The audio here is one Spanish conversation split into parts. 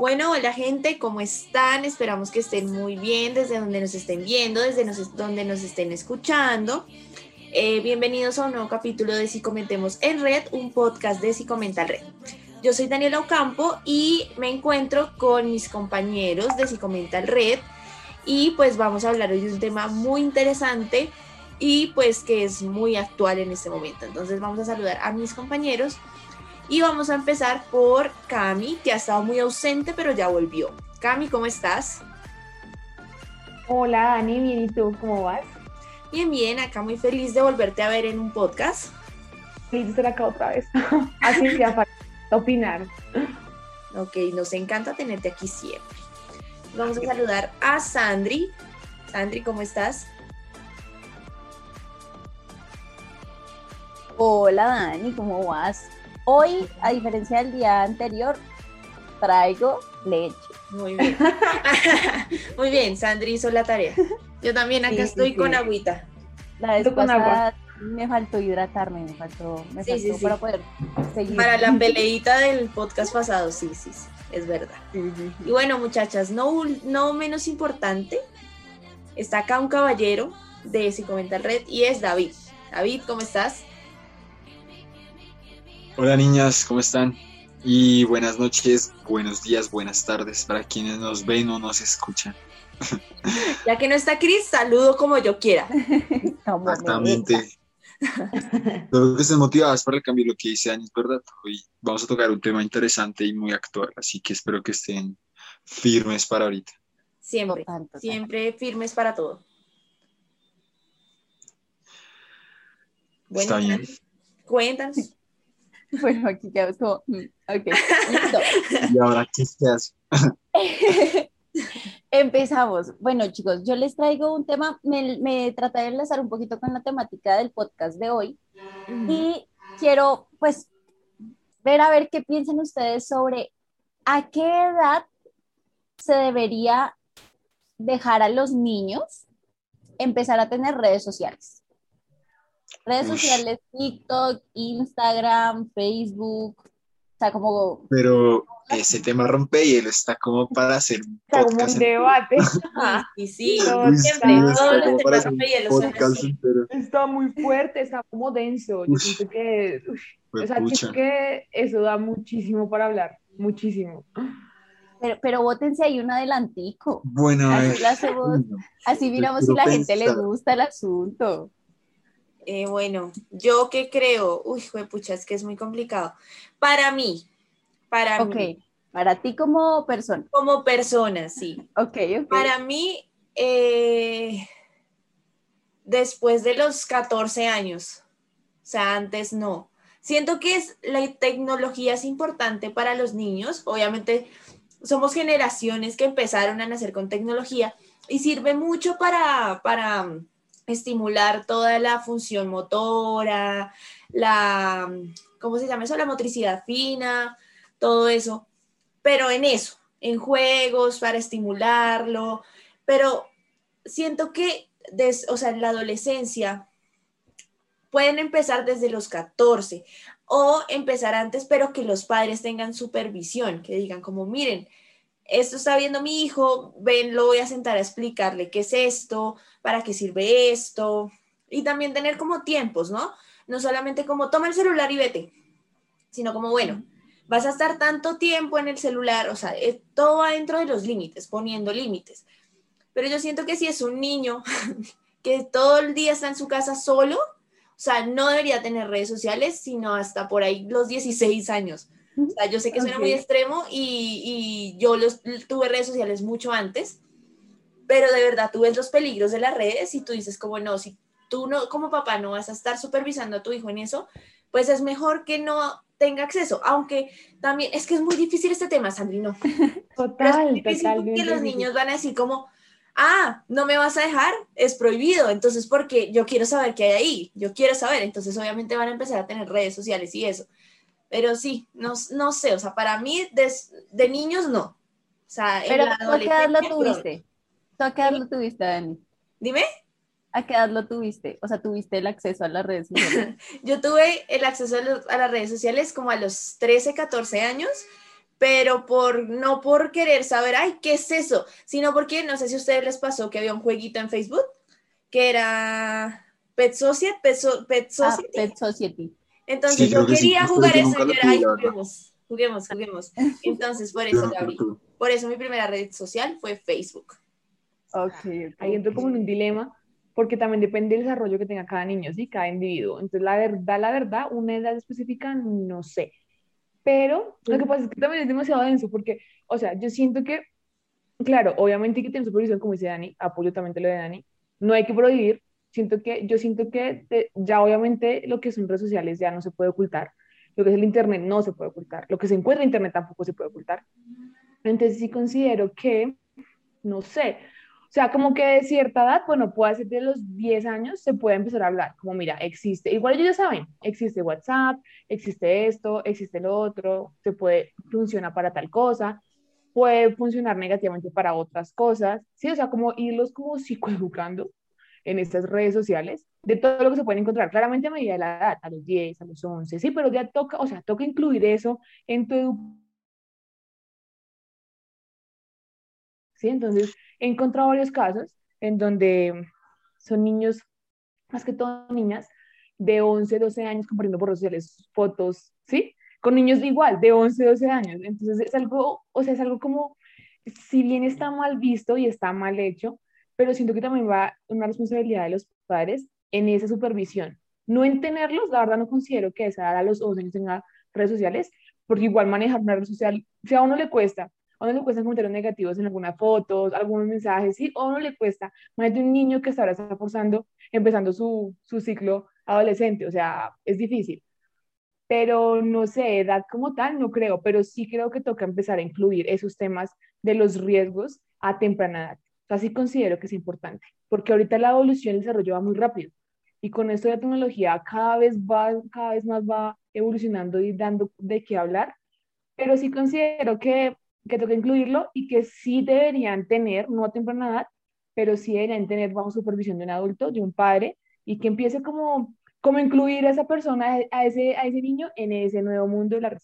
Bueno, hola gente, ¿cómo están? Esperamos que estén muy bien desde donde nos estén viendo, desde donde nos estén escuchando. Eh, bienvenidos a un nuevo capítulo de Si Comentemos en Red, un podcast de Si Comenta Red. Yo soy Daniela Ocampo y me encuentro con mis compañeros de Si Comenta Red y pues vamos a hablar hoy de un tema muy interesante y pues que es muy actual en este momento. Entonces vamos a saludar a mis compañeros y vamos a empezar por Cami, que ha estado muy ausente pero ya volvió. Cami, ¿cómo estás? Hola Dani, bien, ¿y tú cómo vas? Bien, bien, acá muy feliz de volverte a ver en un podcast. Feliz de estar acá otra vez. Así que a opinar. Ok, nos encanta tenerte aquí siempre. Vamos a saludar a Sandri. Sandri, ¿cómo estás? Hola Dani, ¿cómo vas? Hoy, a diferencia del día anterior, traigo leche. Muy bien. Muy bien, Sandri hizo la tarea. Yo también acá estoy con agüita. La vez con agua me faltó hidratarme, me faltó, me faltó para poder seguir. Para la peleita del podcast pasado, sí, sí, sí, es verdad. Y bueno, muchachas, no, no menos importante, está acá un caballero de Si Comenta el Red y es David. David, ¿cómo estás? Hola niñas, ¿cómo están? Y buenas noches, buenos días, buenas tardes para quienes nos ven o nos escuchan. Ya que no está Cris, saludo como yo quiera. Exactamente. Creo que estén motivadas para el cambio lo que dice Ani, verdad. Hoy vamos a tocar un tema interesante y muy actual, así que espero que estén firmes para ahorita. Siempre, siempre firmes para todo. Está bien. Cuéntanos. Bueno, aquí quedó todo. Mm, ok, listo. ¿Y ahora qué se hace? Empezamos. Bueno, chicos, yo les traigo un tema, me, me traté de enlazar un poquito con la temática del podcast de hoy y quiero, pues, ver a ver qué piensan ustedes sobre a qué edad se debería dejar a los niños empezar a tener redes sociales. Redes sociales, TikTok, Instagram, Facebook, o sea, como... Pero ese tema rompe y él está como para hacer un podcast. Como un debate. Ah, y sí, siempre, todos los temas Está muy fuerte, está como denso. Yo siento que, o sea, siento que eso da muchísimo para hablar, muchísimo. Pero, pero votense ahí un adelantico. Bueno, así, así miramos si la gente le gusta el asunto. Eh, bueno, yo que creo, uy, pucha, es que es muy complicado. Para mí, para mí. Para ti como persona. Como persona, sí. Ok, ok. Para mí, eh, después de los 14 años, o sea, antes no. Siento que es, la tecnología es importante para los niños. Obviamente, somos generaciones que empezaron a nacer con tecnología y sirve mucho para, para estimular toda la función motora, la, ¿cómo se llama eso? La motricidad fina, todo eso. Pero en eso, en juegos, para estimularlo. Pero siento que, o sea, en la adolescencia pueden empezar desde los 14 o empezar antes, pero que los padres tengan supervisión, que digan como, miren, esto está viendo mi hijo, ven, lo voy a sentar a explicarle qué es esto, para qué sirve esto, y también tener como tiempos, ¿no? No solamente como toma el celular y vete, sino como, bueno, vas a estar tanto tiempo en el celular, o sea, eh, todo va dentro de los límites, poniendo límites. Pero yo siento que si es un niño que todo el día está en su casa solo, o sea, no debería tener redes sociales, sino hasta por ahí los 16 años yo sé que suena muy extremo y, yo los, tuve redes sociales mucho antes, pero de verdad tú ves los peligros de las redes y tú dices como no, si tú no, como papá no vas a estar supervisando a tu hijo en eso, pues es mejor que no tenga acceso, aunque también es que es muy difícil este tema, Sandrino. Total, es que los niños van a decir como, ah, no me vas a dejar, es prohibido, entonces porque yo quiero saber qué hay ahí, yo quiero saber, entonces obviamente van a empezar a tener redes sociales y eso. Pero sí, no, no sé, o sea, para mí de, de niños no. O sea, Pero ¿a qué edad lo tuviste? ¿Tú a qué edad lo tuviste, Dani? Dime. ¿A qué edad lo tuviste? O sea, ¿tuviste el acceso a las redes sociales? Yo tuve el acceso a, las redes sociales como a los 13, 14 años, pero por no por querer saber, ay, ¿qué es eso? Sino porque no sé si a ustedes les pasó que había un jueguito en Facebook que era Pet Society. Pet, ah, Society. Entonces yo quería jugar eso y era, ay, juguemos, juguemos, juguemos. Entonces por eso abrí. Por eso mi primera red social fue Facebook. Ok, ahí entro como en un dilema, porque también depende del desarrollo que tenga cada niño, ¿sí? Cada individuo. Entonces, la verdad, la verdad, una edad específica, no sé. Pero lo que pasa es que también es demasiado denso porque, o sea, yo siento que, claro, obviamente hay que tener supervisión, como dice Dani, apoyo también lo de Dani, no hay que prohibir, siento que, yo siento que ya obviamente lo que son redes sociales ya no se puede ocultar, lo que es el Internet no se puede ocultar, lo que se encuentra en Internet tampoco se puede ocultar. Entonces sí considero que, no sé, o sea, como que de cierta edad, bueno, puede ser de los 10 años, se puede empezar a hablar, como mira, existe, igual ellos ya saben, existe WhatsApp, existe esto, existe lo otro, se puede, funciona para tal cosa, puede funcionar negativamente para otras cosas, ¿sí? O sea, como irlos como psicoeducando en estas redes sociales, de todo lo que se puede encontrar, claramente a medida de la edad, a los 10, a los 11, sí, pero ya toca, o sea, toca incluir eso en tu educación. ¿Sí? Entonces, He encontrado varios casos en donde son niños, más que todo niñas, de 11, 12 años compartiendo por redes sociales fotos, ¿sí? Con niños de igual, de 11, 12 años. Entonces es algo, o sea, es algo como, si bien está mal visto y está mal hecho, pero siento que también va una responsabilidad de los padres en esa supervisión. No en tenerlos, la verdad no considero que esa edad a los 11 años tenga redes sociales, porque igual manejar una red social, si a uno le cuesta a uno le cuesta comentarios negativos en algunas fotos, algunos mensajes, sí, a uno le cuesta, más de un niño que ahora está forzando, empezando su, su ciclo adolescente, o sea, es difícil. Pero no sé, edad como tal, no creo, pero sí creo que toca empezar a incluir esos temas de los riesgos a temprana edad. O sea, sí considero que es importante, porque ahorita la evolución y el desarrollo va muy rápido. Y con esto de la tecnología cada vez, va, cada vez más va evolucionando y dando de qué hablar. Pero sí considero que que toca incluirlo y que sí deberían tener, no a temprana edad, pero sí deberían tener bajo supervisión de un adulto, de un padre, y que empiece como, como incluir a esa persona, a ese, a ese niño en ese nuevo mundo de la red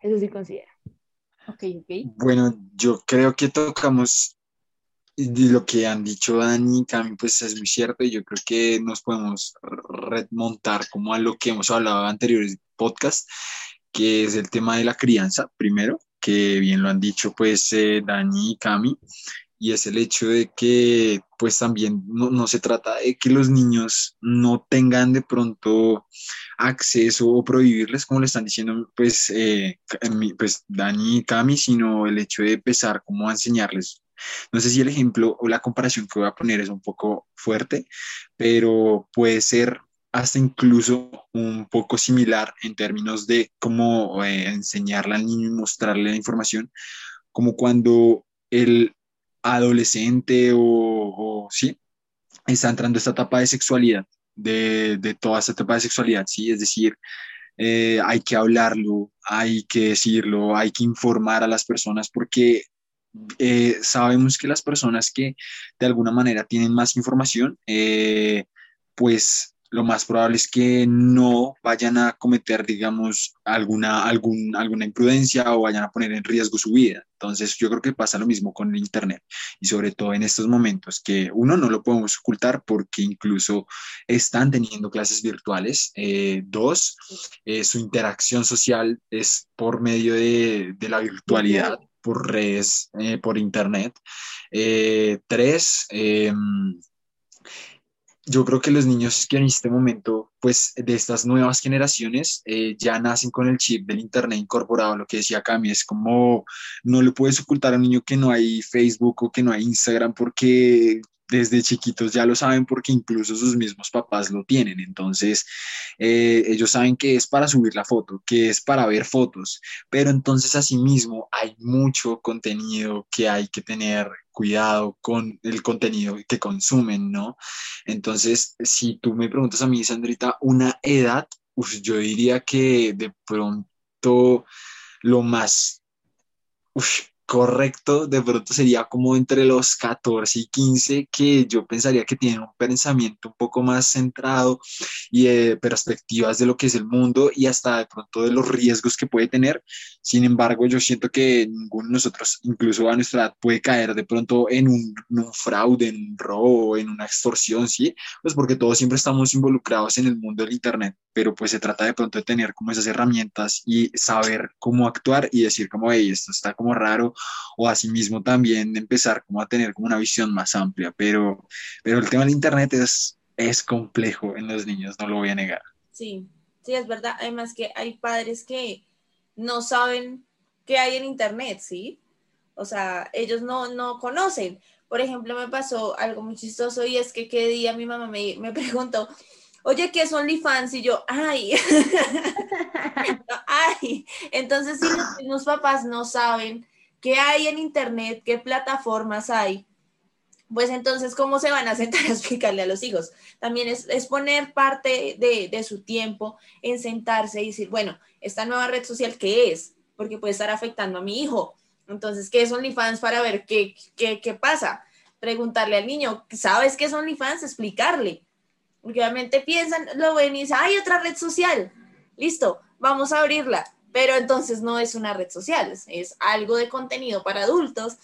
Eso sí considero. Ok, ok. Bueno, yo creo que tocamos lo que han dicho Dani y Cami, pues es muy cierto y yo creo que nos podemos remontar como a lo que hemos hablado en anteriores podcasts, que es el tema de la crianza, primero, que bien lo han dicho pues eh, Dani y Cami, y es el hecho de que pues también no, se trata de que los niños no tengan de pronto acceso o prohibirles, como le están diciendo pues, eh, pues Dani y Cami, sino el hecho de empezar como a enseñarles no sé si el ejemplo o la comparación que voy a poner es un poco fuerte, pero puede ser hasta incluso un poco similar en términos de cómo eh, enseñarle al niño y mostrarle la información, como cuando el adolescente o, sí, está entrando esta etapa de sexualidad, de, de, toda esta etapa de sexualidad, sí, es decir, eh, hay que hablarlo, hay que decirlo, hay que informar a las personas porque eh, sabemos que las personas que de alguna manera tienen más información, pues lo más probable es que no vayan a cometer, digamos, alguna, algún, alguna imprudencia o vayan a poner en riesgo su vida. Entonces, yo creo que pasa lo mismo con el Internet y sobre todo en estos momentos que uno no lo podemos ocultar porque incluso están teniendo clases virtuales. Eh, dos, eh, su interacción social es por medio de, de la virtualidad por redes, eh, por internet. tres, em, yo creo que los niños que en este momento, pues de estas nuevas generaciones, eh, ya nacen con el chip del Internet incorporado, lo que decía Cami, es como no le puedes ocultar a un niño que no hay Facebook o que no hay Instagram porque desde chiquitos ya lo saben porque incluso sus mismos papás lo tienen. Entonces, eh, ellos saben que es para subir la foto, que es para ver fotos, pero entonces asimismo hay mucho contenido que hay que tener cuidado con el contenido que consumen, ¿no? Entonces, si tú me preguntas a mí, Sandrita, una edad, yo diría que de pronto lo más correcto de pronto sería como entre los 14 y 15, que yo pensaría que tienen un pensamiento un poco más centrado y perspectivas de lo que es el mundo y hasta de pronto de los riesgos que puede tener. Sin embargo, yo siento que ninguno de nosotros, incluso a nuestra edad, puede caer de pronto en un, un fraude, en un robo, en una extorsión, ¿sí? Pues porque todos siempre estamos involucrados en el mundo del Internet, pero pues se trata de pronto de tener como esas herramientas y saber cómo actuar y decir como, hey, esto está como raro o asimismo también empezar como a tener como una visión más amplia, pero, pero el tema del Internet es, es complejo en los niños, no lo voy a negar. Sí, sí, es verdad. Además que hay padres que no saben qué hay en Internet, ¿sí? O sea, ellos no, no conocen. Por ejemplo, me pasó algo muy chistoso y es que qué día mi mamá me, me preguntó, oye, ¿qué es OnlyFans? Y yo, ay, ay. Entonces, si los papás no saben qué hay en Internet, qué plataformas hay, pues entonces, ¿cómo se van a sentar a explicarle a los hijos? También es, poner parte de, su tiempo en sentarse y decir, bueno, esta nueva red social, ¿qué es? Porque puede estar afectando a mi hijo. Entonces, ¿qué es OnlyFans para ver qué, qué, qué pasa? Preguntarle al niño, ¿sabes qué es OnlyFans? Explicarle. Obviamente piensan, lo ven y dicen, hay otra red social. Listo, vamos a abrirla pero entonces no es una red social, es algo de contenido para adultos,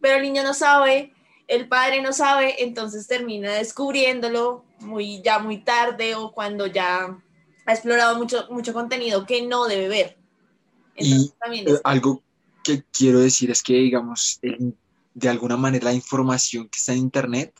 pero el niño no sabe, el padre no sabe, entonces termina descubriéndolo muy ya muy tarde o cuando ya ha explorado mucho, mucho contenido que no debe ver. y eh, algo que quiero decir es que, digamos, de alguna manera la información que está en Internet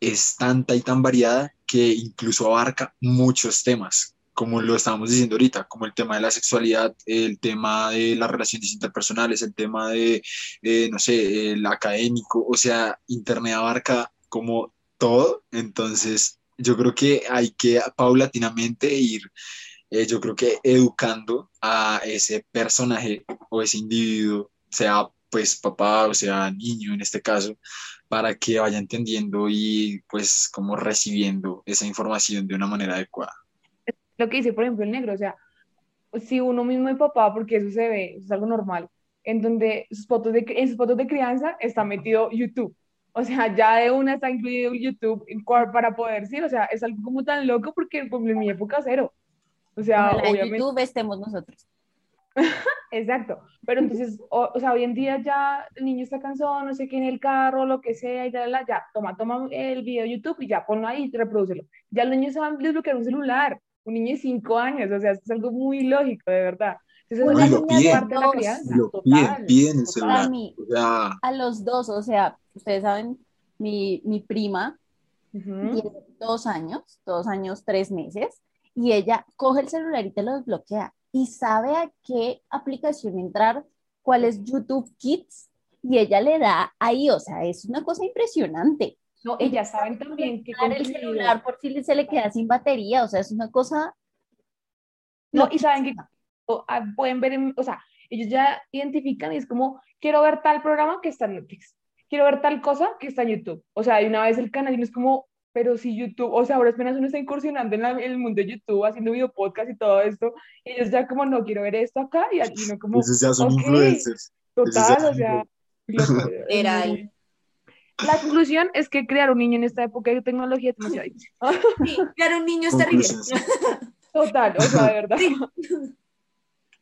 es tanta y tan variada que incluso abarca muchos temas como lo estábamos diciendo ahorita, como el tema de la sexualidad, el tema de las relaciones interpersonales, el tema de, eh, no sé, el académico, o sea, Internet abarca como todo, entonces yo creo que hay que paulatinamente ir, eh, yo creo que educando a ese personaje o ese individuo, sea pues papá o sea niño en este caso, para que vaya entendiendo y pues como recibiendo esa información de una manera adecuada lo que dice, por ejemplo, el negro, o sea, si uno mismo es papá, porque eso se ve, es algo normal, en donde sus fotos de, en sus fotos de crianza está metido YouTube. O sea, ya de una está incluido YouTube para poder decir, o sea, es algo como tan loco porque pues, en mi época cero. O sea, obviamente. En YouTube estemos nosotros. Exacto, pero entonces, o, sea, hoy en día ya el niño está cansado, no sé qué, en el carro, lo que sea, y ya, ya, toma, toma el video de YouTube y ya ponlo ahí y reprodúcelo. Ya los niños a desbloquear un celular, un niño de cinco años, o sea, es algo muy lógico, de verdad. Entonces, lo piden, lo piden, piden el celular. A, los dos, o sea, ustedes saben, mi, mi prima tiene dos años, dos años, tres meses, y ella coge el celular y te lo desbloquea y sabe a qué aplicación entrar, cuál es YouTube Kids, y ella le da ahí, o sea, es una cosa impresionante. No, ellas saben también que con el celular por si se le queda sin batería, o sea, es una cosa... No, y saben que ah, pueden ver, o sea, ellos ya identifican y es como, quiero ver tal programa que está en Netflix, quiero ver tal cosa que está en YouTube. O sea, de una vez el canal y es como, pero si YouTube, o sea, ahora apenas uno está incursionando en, el mundo de YouTube, haciendo video podcast y todo esto, ellos ya como, no, quiero ver esto acá y aquí no como... Esos ya son influencers. Total, o sea... Era ahí. La conclusión es que crear un niño en esta época de tecnología es demasiado difícil. Sí, crear un niño es terrible. Total, o sea, de verdad.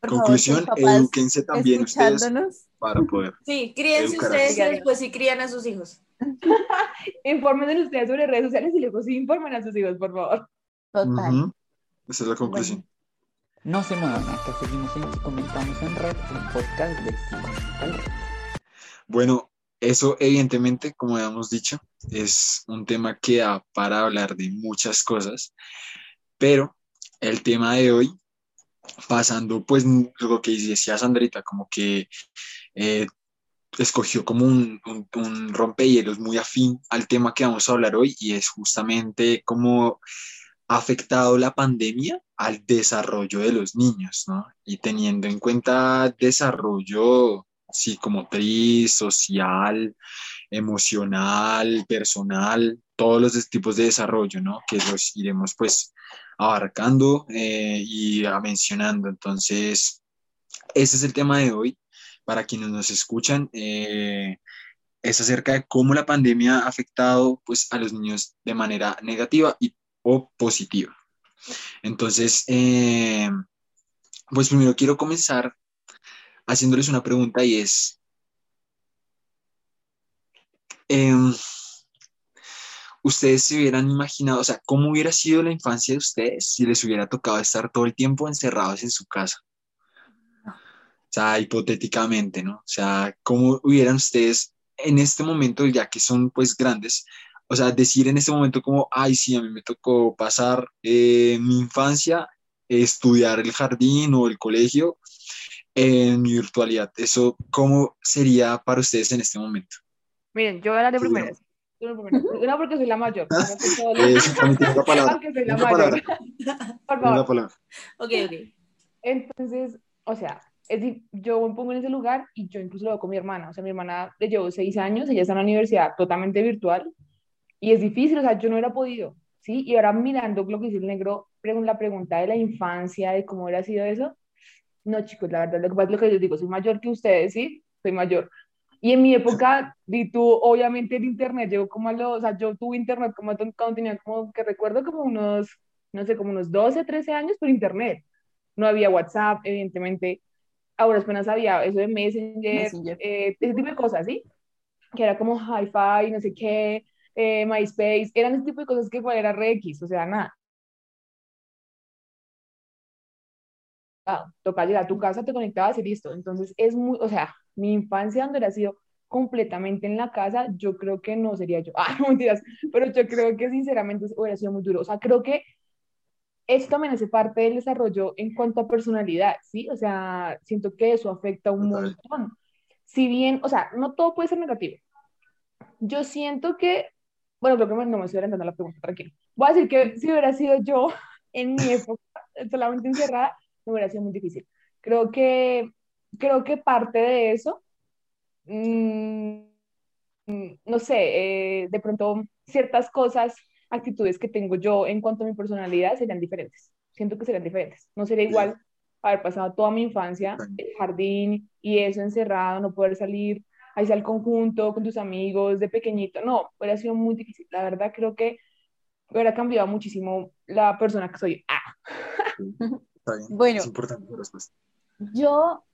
Conclusión, eduquense también ustedes para poder. Sí, críense ustedes y después sí crían a sus hijos. Informen ustedes sobre redes sociales y luego sí informen a sus hijos, por favor. Total. Esa es la conclusión. No se muevan, acá seguimos en Comentamos en Red, un podcast de Bueno, eso evidentemente, como hemos dicho, es un tema que da para hablar de muchas cosas, pero el tema de hoy, pasando pues lo que decía Sandrita, como que eh, escogió como un, un, rompehielos muy afín al tema que vamos a hablar hoy y es justamente cómo ha afectado la pandemia al desarrollo de los niños, ¿no? Y teniendo en cuenta desarrollo psicomotriz, social, emocional, personal, todos los tipos de desarrollo, ¿no? Que los iremos pues abarcando eh, y mencionando. Entonces, ese es el tema de hoy. Para quienes nos escuchan, eh, es acerca de cómo la pandemia ha afectado pues, a los niños de manera negativa y, o positiva. Entonces, eh, pues primero quiero comenzar haciéndoles una pregunta y es, em, ¿ustedes se hubieran imaginado, o sea, cómo hubiera sido la infancia de ustedes si les hubiera tocado estar todo el tiempo encerrados en su casa? O sea, hipotéticamente, ¿no? O sea, ¿cómo hubieran ustedes en este momento, ya que son pues grandes, o sea, decir en este momento como, ay, sí, a mí me tocó pasar eh, mi infancia, estudiar el jardín o el colegio en mi virtualidad. ¿Eso cómo sería para ustedes en este momento? Miren, yo hablaré primero. Una porque soy la mayor. Eh, la palabra. Porque soy la mayor. Por favor. Ok, ok. Entonces, o sea, es yo me pongo en ese lugar y yo incluso lo veo con mi hermana. O sea, mi hermana le llevo seis años, ella está en la universidad totalmente virtual y es difícil, o sea, yo no hubiera podido, ¿sí? Y ahora mirando lo que dice el negro, la pregunta de la infancia, de cómo hubiera sido eso. No, chicos, la verdad, lo que pasa es lo que yo digo, soy mayor que ustedes, ¿sí? Soy mayor. Y en mi época, y tú, obviamente el internet llegó como a los, o sea, yo tuve internet como cuando tenía como, que recuerdo como unos, no sé, como unos 12, 13 años por internet. No había WhatsApp, evidentemente. Ahora apenas había eso de Messenger, Eh, ese tipo de cosas, ¿sí? Que era como hi-fi, no sé qué, eh, MySpace, eran ese tipo de cosas que igual era RX, o sea, nada. toca llegar a tu casa, te conectabas y listo. Entonces es muy, o sea, mi infancia donde hubiera sido completamente en la casa, yo creo que no sería yo. Ah, mentiras, pero yo creo que sinceramente hubiera sido muy duro. O sea, creo que esto también hace parte del desarrollo en cuanto a personalidad, ¿sí? O sea, siento que eso afecta un montón. Si bien, o sea, no todo puede ser negativo. Yo siento que, bueno, creo que no me estoy orientando la pregunta, tranquilo. Voy a decir que si hubiera sido yo en mi época solamente encerrada, me hubiera sido muy difícil. Creo que, creo que parte de eso, mm, mm, no sé, eh, de pronto ciertas cosas, actitudes que tengo yo en cuanto a mi personalidad serían diferentes. Siento que serían diferentes. No sería igual haber pasado toda mi infancia, el jardín y eso encerrado, no poder salir, ahí al conjunto con tus amigos de pequeñito. No, hubiera sido muy difícil. La verdad creo que hubiera cambiado muchísimo la persona que soy. Ah. Bueno, es importante la respuesta. Yo,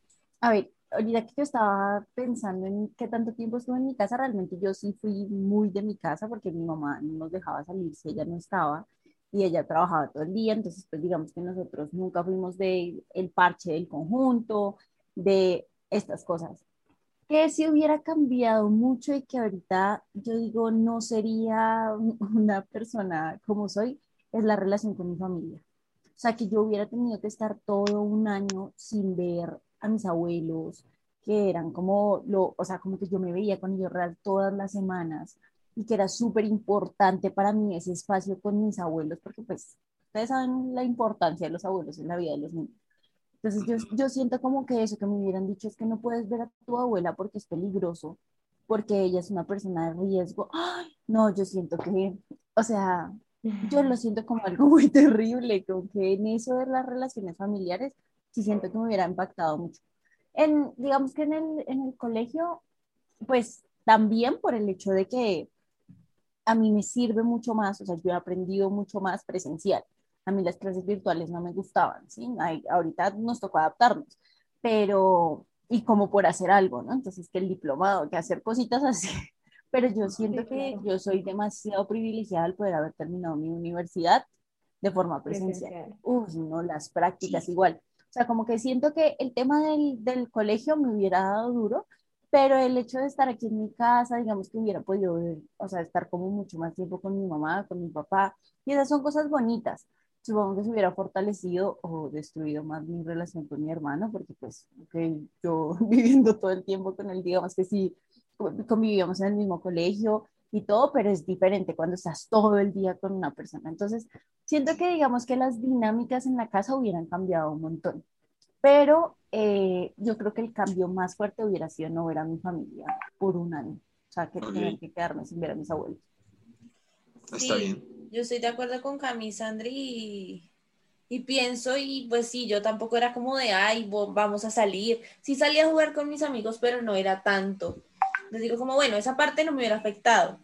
a ver, ahorita que yo estaba pensando en qué tanto tiempo estuve en mi casa, realmente yo sí fui muy de mi casa porque mi mamá no nos dejaba salir si ella no estaba y ella trabajaba todo el día, entonces pues digamos que nosotros nunca fuimos de el parche del conjunto, de estas cosas. Que si hubiera cambiado mucho y que ahorita yo digo no sería una persona como soy, es la relación con mi familia. O sea, que yo hubiera tenido que estar todo un año sin ver a mis abuelos, que eran como, lo, o sea, como que yo me veía con ellos real todas las semanas y que era súper importante para mí ese espacio con mis abuelos, porque pues ustedes saben la importancia de los abuelos en la vida de los niños. Entonces yo, yo siento como que eso que me hubieran dicho es que no puedes ver a tu abuela porque es peligroso, porque ella es una persona de riesgo. ¡Ay! No, yo siento que, o sea, yo lo siento como algo muy terrible, como que en eso de las relaciones familiares, sí siento que me hubiera impactado mucho. En, digamos que en el, en el colegio, pues también por el hecho de que a mí me sirve mucho más, o sea, yo he aprendido mucho más presencial. A mí las clases virtuales no me gustaban, ¿sí? ahorita nos tocó adaptarnos, pero, y como por hacer algo, ¿no? Entonces, que el diplomado, que hacer cositas así, pero yo siento que yo soy demasiado privilegiada al poder haber terminado mi universidad de forma presencial. Uf, no, las prácticas igual. O sea, como que siento que el tema del, del, colegio me hubiera dado duro, pero el hecho de estar aquí en mi casa, digamos que hubiera podido, o sea, estar como mucho más tiempo con mi mamá, con mi papá, y esas son cosas bonitas. Supongo que se hubiera fortalecido o destruido más mi relación con mi hermano, porque pues, okay, yo viviendo todo el tiempo con él, digamos que sí, convivíamos en el mismo colegio y todo, pero es diferente cuando estás todo el día con una persona. Entonces, siento que digamos que las dinámicas en la casa hubieran cambiado un montón, pero eh, yo creo que el cambio más fuerte hubiera sido no ver a mi familia por un año, o sea, que tener que quedarme sin ver a mis abuelos. Está bien. Yo estoy de acuerdo con Cami, Sandri, y, y pienso y pues sí, yo tampoco era como de, ay, vamos a salir. Sí salía a jugar con mis amigos, pero no era tanto. Les digo como, bueno, esa parte no me hubiera afectado.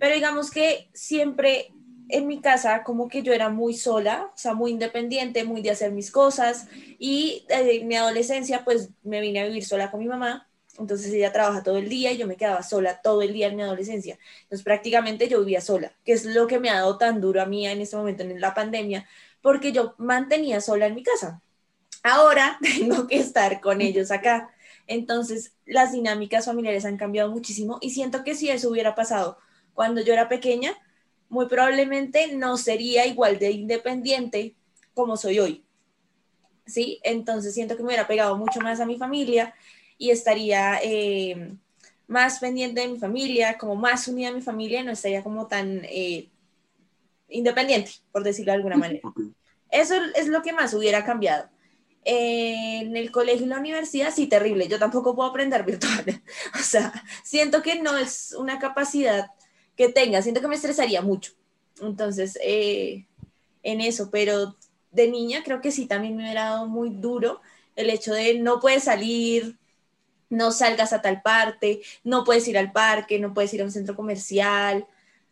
Pero digamos que siempre en mi casa como que yo era muy sola, o sea, muy independiente, muy de hacer mis cosas y en mi adolescencia pues me vine a vivir sola con mi mamá, entonces ella trabaja todo el día y yo me quedaba sola todo el día en mi adolescencia, entonces prácticamente yo vivía sola, que es lo que me ha dado tan duro a mí en este momento en la pandemia, porque yo mantenía sola en mi casa. Ahora tengo que estar con ellos acá. Entonces, las dinámicas familiares han cambiado muchísimo y siento que si eso hubiera pasado cuando yo era pequeña, muy probablemente no sería igual de independiente como soy hoy. ¿Sí? Entonces siento que me hubiera pegado mucho más a mi familia y estaría eh, más pendiente de mi familia, como más unida a mi familia y no estaría como tan eh, independiente, por decirlo de alguna manera. Eso es lo que más hubiera cambiado. En el colegio y la universidad, sí, terrible. Yo tampoco puedo aprender virtual. o sea, siento que no es una capacidad que tenga. Siento que me estresaría mucho. Entonces, eh, en eso, pero de niña creo que sí también me hubiera dado muy duro el hecho de no puedes salir, no salgas a tal parte, no puedes ir al parque, no puedes ir a un centro comercial,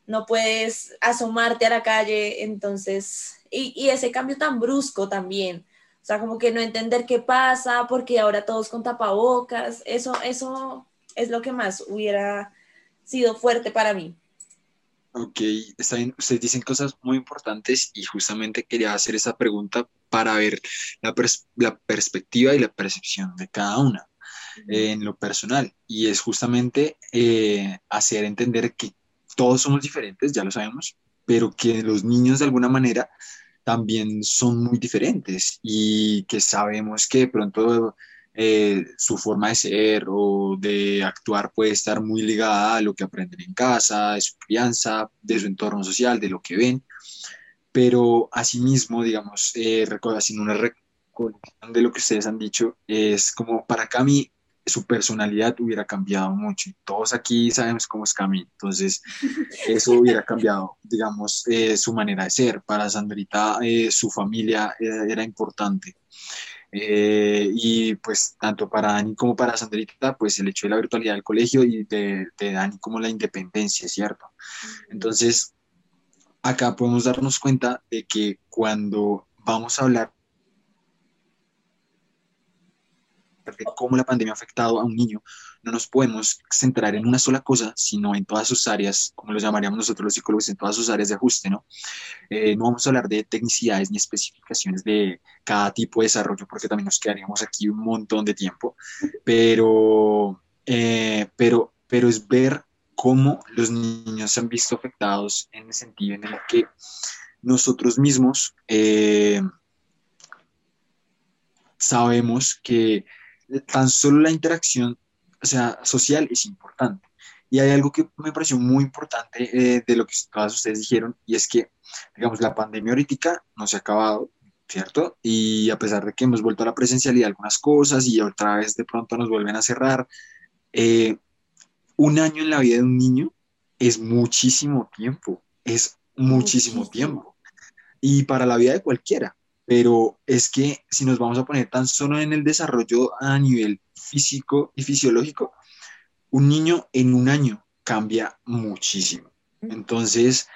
no puedes asomarte a la calle, entonces, y, y ese cambio tan brusco también, o sea, como que no entender qué pasa, porque ahora todos con tapabocas, eso, eso es lo que más hubiera sido fuerte para mí. Ok, está bien. Ustedes dicen cosas muy importantes y justamente quería hacer esa pregunta para ver la, la perspectiva y la percepción de cada una en lo personal. Y es justamente eh, hacer entender que todos somos diferentes, ya lo sabemos, pero que los niños de alguna manera también son muy diferentes y que sabemos que de pronto eh, su forma de ser o de actuar puede estar muy ligada a lo que aprenden en casa, de su crianza, de su entorno social, de lo que ven, pero asimismo, digamos, eh, haciendo una recolección de lo que ustedes han dicho, es como para Cami su personalidad hubiera cambiado mucho. Todos aquí sabemos cómo es Cami, entonces eso hubiera cambiado, digamos, eh, su manera de ser. Para Sandrita, eh, su familia era importante. Eh, y pues tanto para Dani como para Sandrita, pues el hecho de la virtualidad del colegio y de, de Dani como la independencia, ¿cierto? Entonces, acá podemos darnos cuenta de que cuando vamos a hablar de cómo la pandemia ha afectado a un niño, no nos podemos centrar en una sola cosa, sino en todas sus áreas, como lo llamaríamos nosotros los psicólogos, en todas sus áreas de ajuste, ¿no? Eh, no vamos a hablar de tecnicidades ni especificaciones de cada tipo de desarrollo, porque también nos quedaríamos aquí un montón de tiempo, pero, eh, pero, pero es ver cómo los niños se han visto afectados en el sentido en el que nosotros mismos eh, sabemos que tan solo la interacción o sea, social es importante. Y hay algo que me pareció muy importante eh, de lo que todas ustedes dijeron, y es que, digamos, la pandemia ahorita no se ha acabado, ¿cierto? Y a pesar de que hemos vuelto a la presencialidad algunas cosas y otra vez de pronto nos vuelven a cerrar, eh, un año en la vida de un niño es muchísimo tiempo, es muchísimo tiempo. Y para la vida de cualquiera, pero es que si nos vamos a poner tan solo en el desarrollo a nivel físico y fisiológico, un niño en un año cambia muchísimo. Entonces,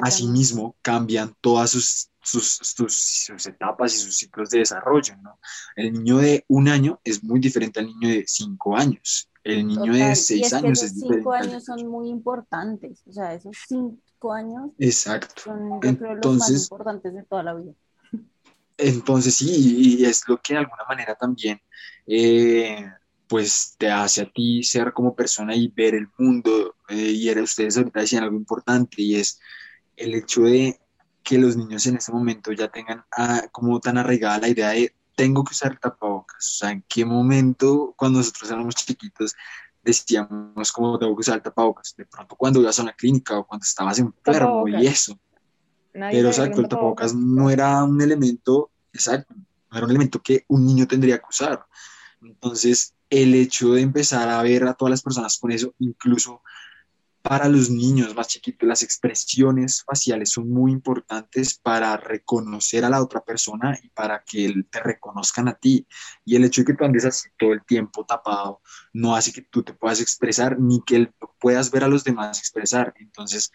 asimismo, cambian todas sus, sus, etapas y sus ciclos de desarrollo. ¿no? El niño de un año es muy diferente al niño de cinco años. El niño de seis años es diferente. Cinco años son muy importantes. O sea, esos cinco años Exacto. son Entonces, los más importantes de toda la vida. Entonces sí, y es lo que de alguna manera también eh, pues te hace a ti ser como persona y ver el mundo. Eh, y era, ustedes ahorita decían algo importante y es el hecho de que los niños en este momento ya tengan ah, como tan arraigada la idea de tengo que usar tapabocas. O sea, en qué momento cuando nosotros éramos chiquitos decíamos como tengo que usar tapabocas. De pronto cuando ibas a una clínica o cuando estabas enfermo y eso. Pero, o sea, el tapabocas no era un elemento, exacto, no era un elemento que un niño tendría que usar. Entonces, el hecho de empezar a ver a todas las personas con eso, incluso para los niños más chiquitos, las expresiones faciales son muy importantes para reconocer a la otra persona y para que te reconozcan a ti. Y el hecho de que tú andes así todo el tiempo tapado no hace que tú te puedas expresar ni que puedas ver a los demás expresar. Entonces,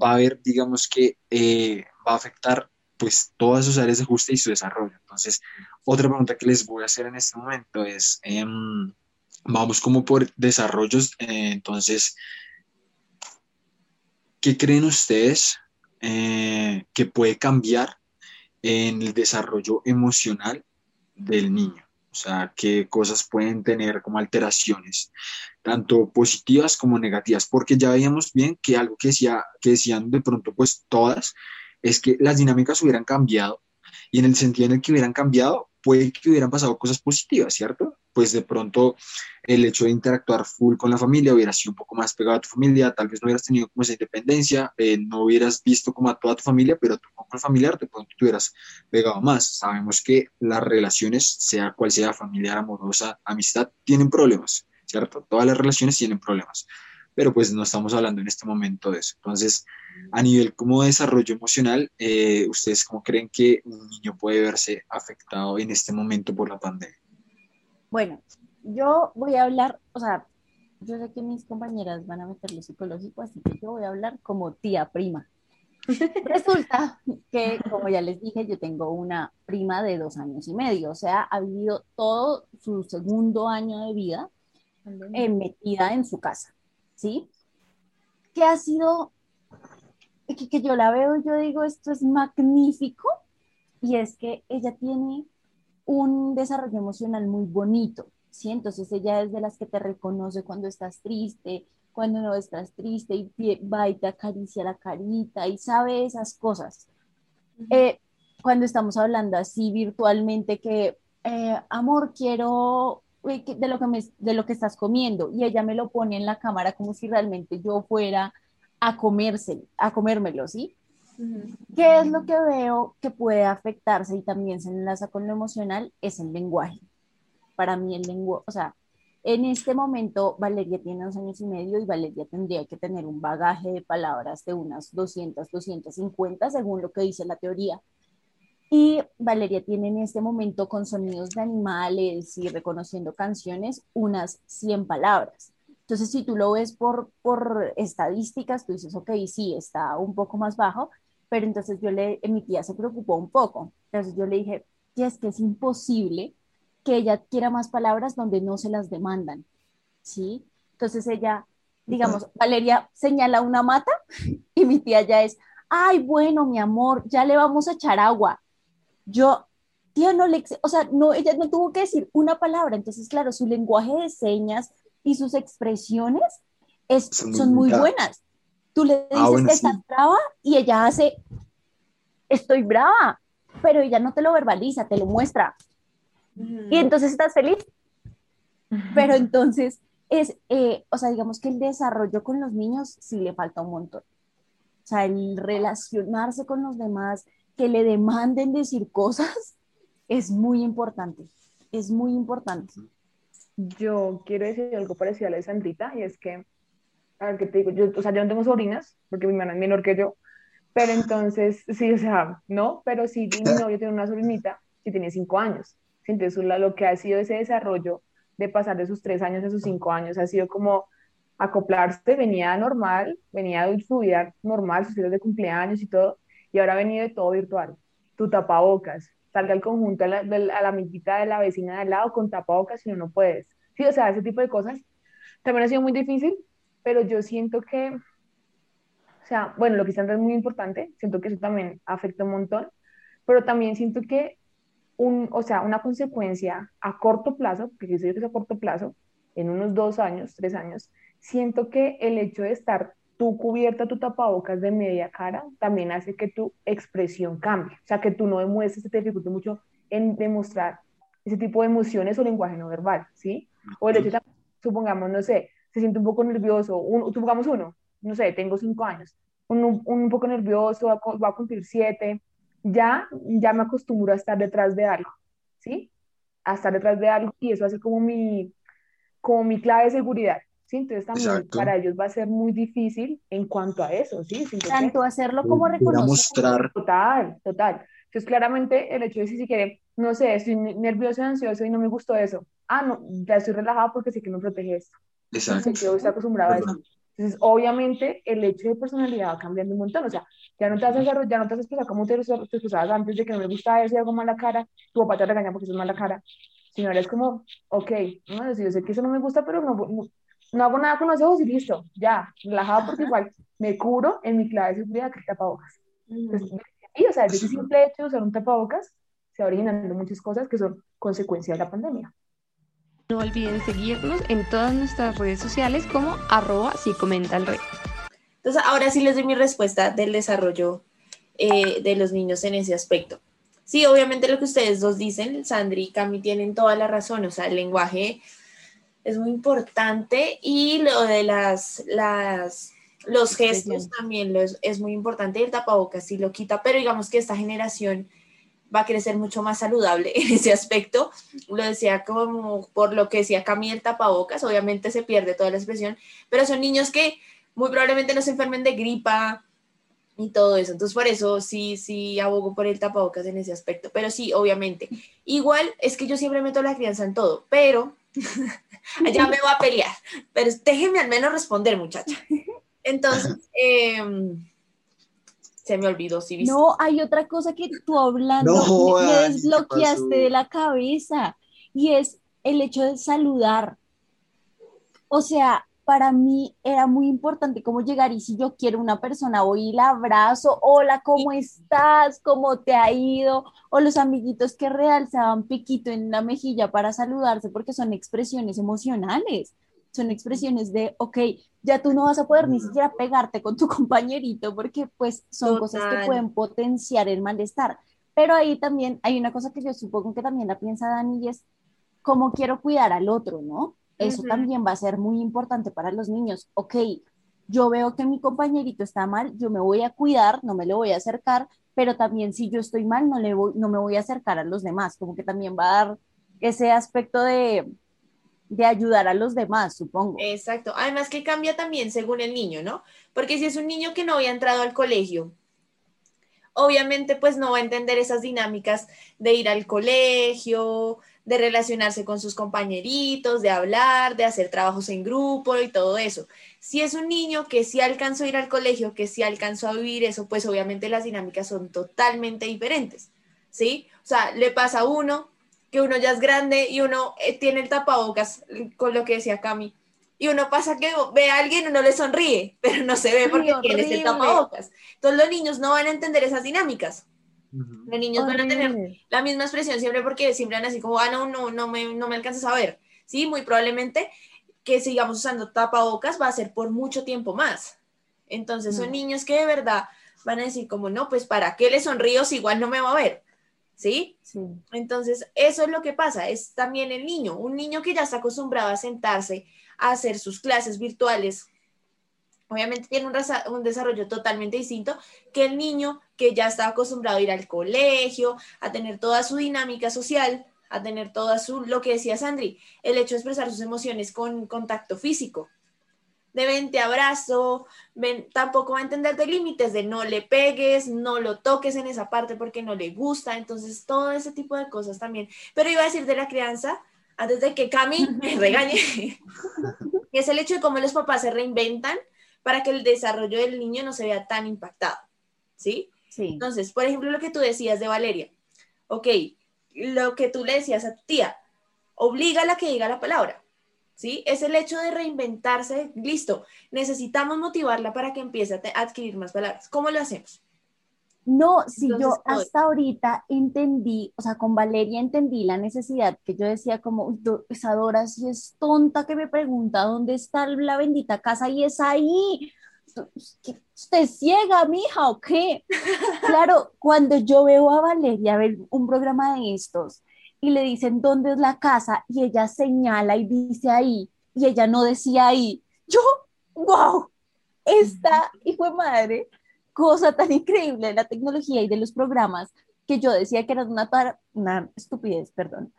va a haber, digamos que eh, va a afectar pues todas sus áreas de ajuste y su desarrollo. Entonces, otra pregunta que les voy a hacer en este momento es, em, vamos como por desarrollos, eh, entonces, ¿qué creen ustedes eh, que puede cambiar en el desarrollo emocional del niño? O sea, qué cosas pueden tener como alteraciones, tanto positivas como negativas, porque ya veíamos bien que algo que, decía, que decían de pronto pues todas, es que las dinámicas hubieran cambiado y en el sentido en el que hubieran cambiado, puede que hubieran pasado cosas positivas, ¿cierto? Pues de pronto el hecho de interactuar full con la familia hubiera sido un poco más pegado a tu familia, tal vez no hubieras tenido como esa independencia, eh, no hubieras visto como a toda tu familia, pero tu núcleo familiar de pronto te hubieras pegado más. Sabemos que las relaciones, sea cual sea familiar, amorosa, amistad, tienen problemas, ¿cierto? Todas las relaciones tienen problemas pero pues no estamos hablando en este momento de eso. Entonces, a nivel como desarrollo emocional, eh, ¿ustedes cómo creen que un niño puede verse afectado en este momento por la pandemia? Bueno, yo voy a hablar, o sea, yo sé que mis compañeras van a meter lo psicológico, así que yo voy a hablar como tía prima. Resulta que, como ya les dije, yo tengo una prima de dos años y medio, o sea, ha vivido todo su segundo año de vida eh, metida en su casa. ¿Sí? Que ha sido, que, que yo la veo y yo digo, esto es magnífico, y es que ella tiene un desarrollo emocional muy bonito, ¿sí? Entonces ella es de las que te reconoce cuando estás triste, cuando no estás triste, y va y te acaricia la carita y sabe esas cosas. Eh, cuando estamos hablando así virtualmente que, eh, amor, quiero de lo, que me, de lo que estás comiendo y ella me lo pone en la cámara como si realmente yo fuera a comerse, a comérmelo, ¿sí? ¿Qué es lo que veo que puede afectarse y también se enlaza con lo emocional? Es el lenguaje. Para mí el lenguaje, o sea, en este momento Valeria tiene dos años y medio y Valeria tendría que tener un bagaje de palabras de unas 200, 250 según lo que dice la teoría y Valeria tiene en este momento con sonidos de animales y reconociendo canciones unas 100 palabras. Entonces, si tú lo ves por, por estadísticas, tú dices, ok, sí, está un poco más bajo, pero entonces yo le, mi tía se preocupó un poco. Entonces yo le dije, que es que es imposible que ella quiera más palabras donde no se las demandan, ¿sí? Entonces ella, digamos, Valeria señala una mata y mi tía ya es, ay, bueno, mi amor, ya le vamos a echar agua yo, tía, no le, o sea, no, ella no tuvo que decir una palabra, entonces, claro, su lenguaje de señas y sus expresiones es, son, muy buenas. Tú le ah, dices que estás brava y ella hace, estoy brava, pero ella no te lo verbaliza, te lo muestra. Y entonces estás feliz. Pero entonces es, eh, o sea, digamos que el desarrollo con los niños sí le falta un montón. O sea, el relacionarse con los demás, que le demanden decir cosas es muy importante, es muy importante. Yo quiero decir algo parecido a la de Sandrita, y es que, a ver qué te digo, yo, o sea, yo no tengo sobrinas, porque mi hermana es menor que yo, pero entonces, sí, o sea, no, pero sí, mi novio tiene una sobrinita que tiene cinco años. Entonces, lo que ha sido ese desarrollo de pasar de sus tres años a sus cinco años ha sido como acoplarse, venía normal, venía de su vida normal, sus días de cumpleaños y todo, y ahora ha venido de todo virtual. Tu tapabocas, salga al conjunto a la, a la amiguita de la vecina de al lado con tapabocas si no, no puedes. Sí, o sea, ese tipo de cosas también ha sido muy difícil, pero yo siento que, o sea, bueno, lo que está es muy importante, siento que eso también afecta un montón, pero también siento que un, o sea, una consecuencia a corto plazo, porque yo sé que es a corto plazo, en unos dos años, tres años, siento que el hecho de estar tú cubierta tu tapabocas de media cara, también hace que tu expresión cambie. O sea, que tú no demuestres, te dificulte mucho en demostrar ese tipo de emociones o lenguaje no verbal, ¿sí? O el hecho supongamos, no sé, se siente un poco nervioso, un, supongamos uno, no sé, tengo cinco años, un, un poco nervioso, va a cumplir siete, ya, ya me acostumbro a estar detrás de algo, ¿sí? A estar detrás de algo y eso hace como mi, como mi clave de seguridad ¿sí? Entonces también para ellos va a ser muy difícil en cuanto a eso, ¿sí? Tanto hacerlo como reconocer. mostrar. Total, total. Entonces claramente el hecho de si, si quiere, no sé, estoy nervioso, ansioso y no me gustó eso. Ah, no, ya estoy relajada porque sé que me protege esto. Exacto. Yo estoy acostumbrada a eso. Entonces, obviamente, el hecho de personalidad va cambiando un montón. O sea, ya no te vas a, hacer, ya no te vas a expresar como te, te expresabas antes de que no me gusta eso y hago mala cara. Tu papá te regaña porque es mala cara. Sino ahora es como, ok, no, yo sé que eso no me gusta, pero no, no, hago nada con los ojos y listo, ya, relajado porque igual me curo en mi clave de seguridad que tapabocas. Entonces, y, o sea, ese simple hecho de usar un tapabocas se va originando muchas cosas que son consecuencia de la pandemia. No olviden seguirnos en todas nuestras redes sociales como arroba si comenta el rey. Entonces, ahora sí les doy mi respuesta del desarrollo eh, de los niños en ese aspecto. Sí, obviamente lo que ustedes dos dicen, Sandri y Cami tienen toda la razón, o sea, el lenguaje es muy importante y lo de las, las los gestos también es muy importante y el tapabocas sí lo quita, pero digamos que esta generación va a crecer mucho más saludable en ese aspecto. Lo decía como por lo que decía Cami el tapabocas, obviamente se pierde toda la expresión, pero son niños que muy probablemente no se enfermen de gripa y todo eso. Entonces, por eso sí, sí abogo por el tapabocas en ese aspecto. Pero sí, obviamente. Igual es que yo siempre meto la crianza en todo, pero ya me voy a pelear. Pero déjenme al menos responder, muchacha. Entonces, eh, se me olvidó, si viste. No, hay otra cosa que tú hablando me, desbloqueaste de la cabeza y es el hecho de saludar. O sea, para mí era muy importante cómo llegar y si yo quiero una persona, voy y la abrazo, hola, ¿cómo estás? ¿Cómo te ha ido? O los amiguitos que realzaban piquito en la mejilla para saludarse porque son expresiones emocionales son expresiones de, ok, ya tú no vas a poder ni siquiera pegarte con tu compañerito porque pues son cosas que pueden potenciar el malestar. Pero ahí también hay una cosa que yo supongo que también la piensa Dani y es cómo quiero cuidar al otro, ¿no? Eso también va a ser muy importante para los niños. Ok, yo veo que mi compañerito está mal, yo me voy a cuidar, no me le voy a acercar, pero también si yo estoy mal, no, le voy, no me voy a acercar a los demás, como que también va a dar ese aspecto de, de ayudar a los demás, supongo. Exacto. Además que cambia también según el niño, ¿no? Porque si es un niño que no había entrado al colegio, obviamente pues no va a entender esas dinámicas de ir al colegio, de relacionarse con sus compañeritos, de hablar, de hacer trabajos en grupo y todo eso. Si es un niño que sí alcanzó a ir al colegio, que sí alcanzó a vivir eso, pues obviamente las dinámicas son totalmente diferentes, ¿sí? O sea, le pasa a uno que uno ya es grande y uno eh, tiene el tapabocas, con lo que decía Cami, y uno pasa que ve a alguien y uno le sonríe, pero no se ve porque tiene el tapabocas. Entonces los niños no van a entender esas dinámicas. Los niños van a tener la misma expresión siempre porque siempre van así como, ah, no, no, no me, no me alcanzas a ver. Sí, muy probablemente que sigamos usando tapabocas va a ser por mucho tiempo más. Entonces son niños que de verdad van a decir como, no, pues para qué le sonrío si igual no me va a ver. ¿sí? Entonces, eso es lo que pasa, es también el niño, un niño que ya está acostumbrado a sentarse a hacer sus clases virtuales. Obviamente tiene un, desarrollo totalmente distinto que el niño que ya está acostumbrado a ir al colegio, a tener toda su dinámica social, a tener toda su, lo que decía Sandri, el hecho de expresar sus emociones con contacto físico de ven, te abrazo, ven, tampoco va a entender de límites, de no le pegues, no lo toques en esa parte porque no le gusta, entonces todo ese tipo de cosas también. Pero iba a decir de la crianza, antes de que Cami me regañe, es el hecho de cómo los papás se reinventan para que el desarrollo del niño no se vea tan impactado, ¿sí? Sí. Entonces, por ejemplo, lo que tú decías de Valeria, ok, lo que tú le decías a tu tía, obliga a que diga la palabra. ¿sí? Es el hecho de reinventarse, listo, necesitamos motivarla para que empiece a, adquirir más palabras. ¿Cómo lo hacemos? No, si yo hasta ahorita entendí, o sea, con Valeria entendí la necesidad que yo decía como, esa Dora si es tonta que me pregunta dónde está la bendita casa y es ahí. ¿Usted es ciega, mija, o qué? claro, cuando yo veo a Valeria ver un programa de estos y le dicen dónde es la casa y ella señala y dice ahí y ella no decía ahí. Yo, wow, esta hijo de madre, cosa tan increíble de la tecnología y de los programas que yo decía que era una, una estupidez, perdón.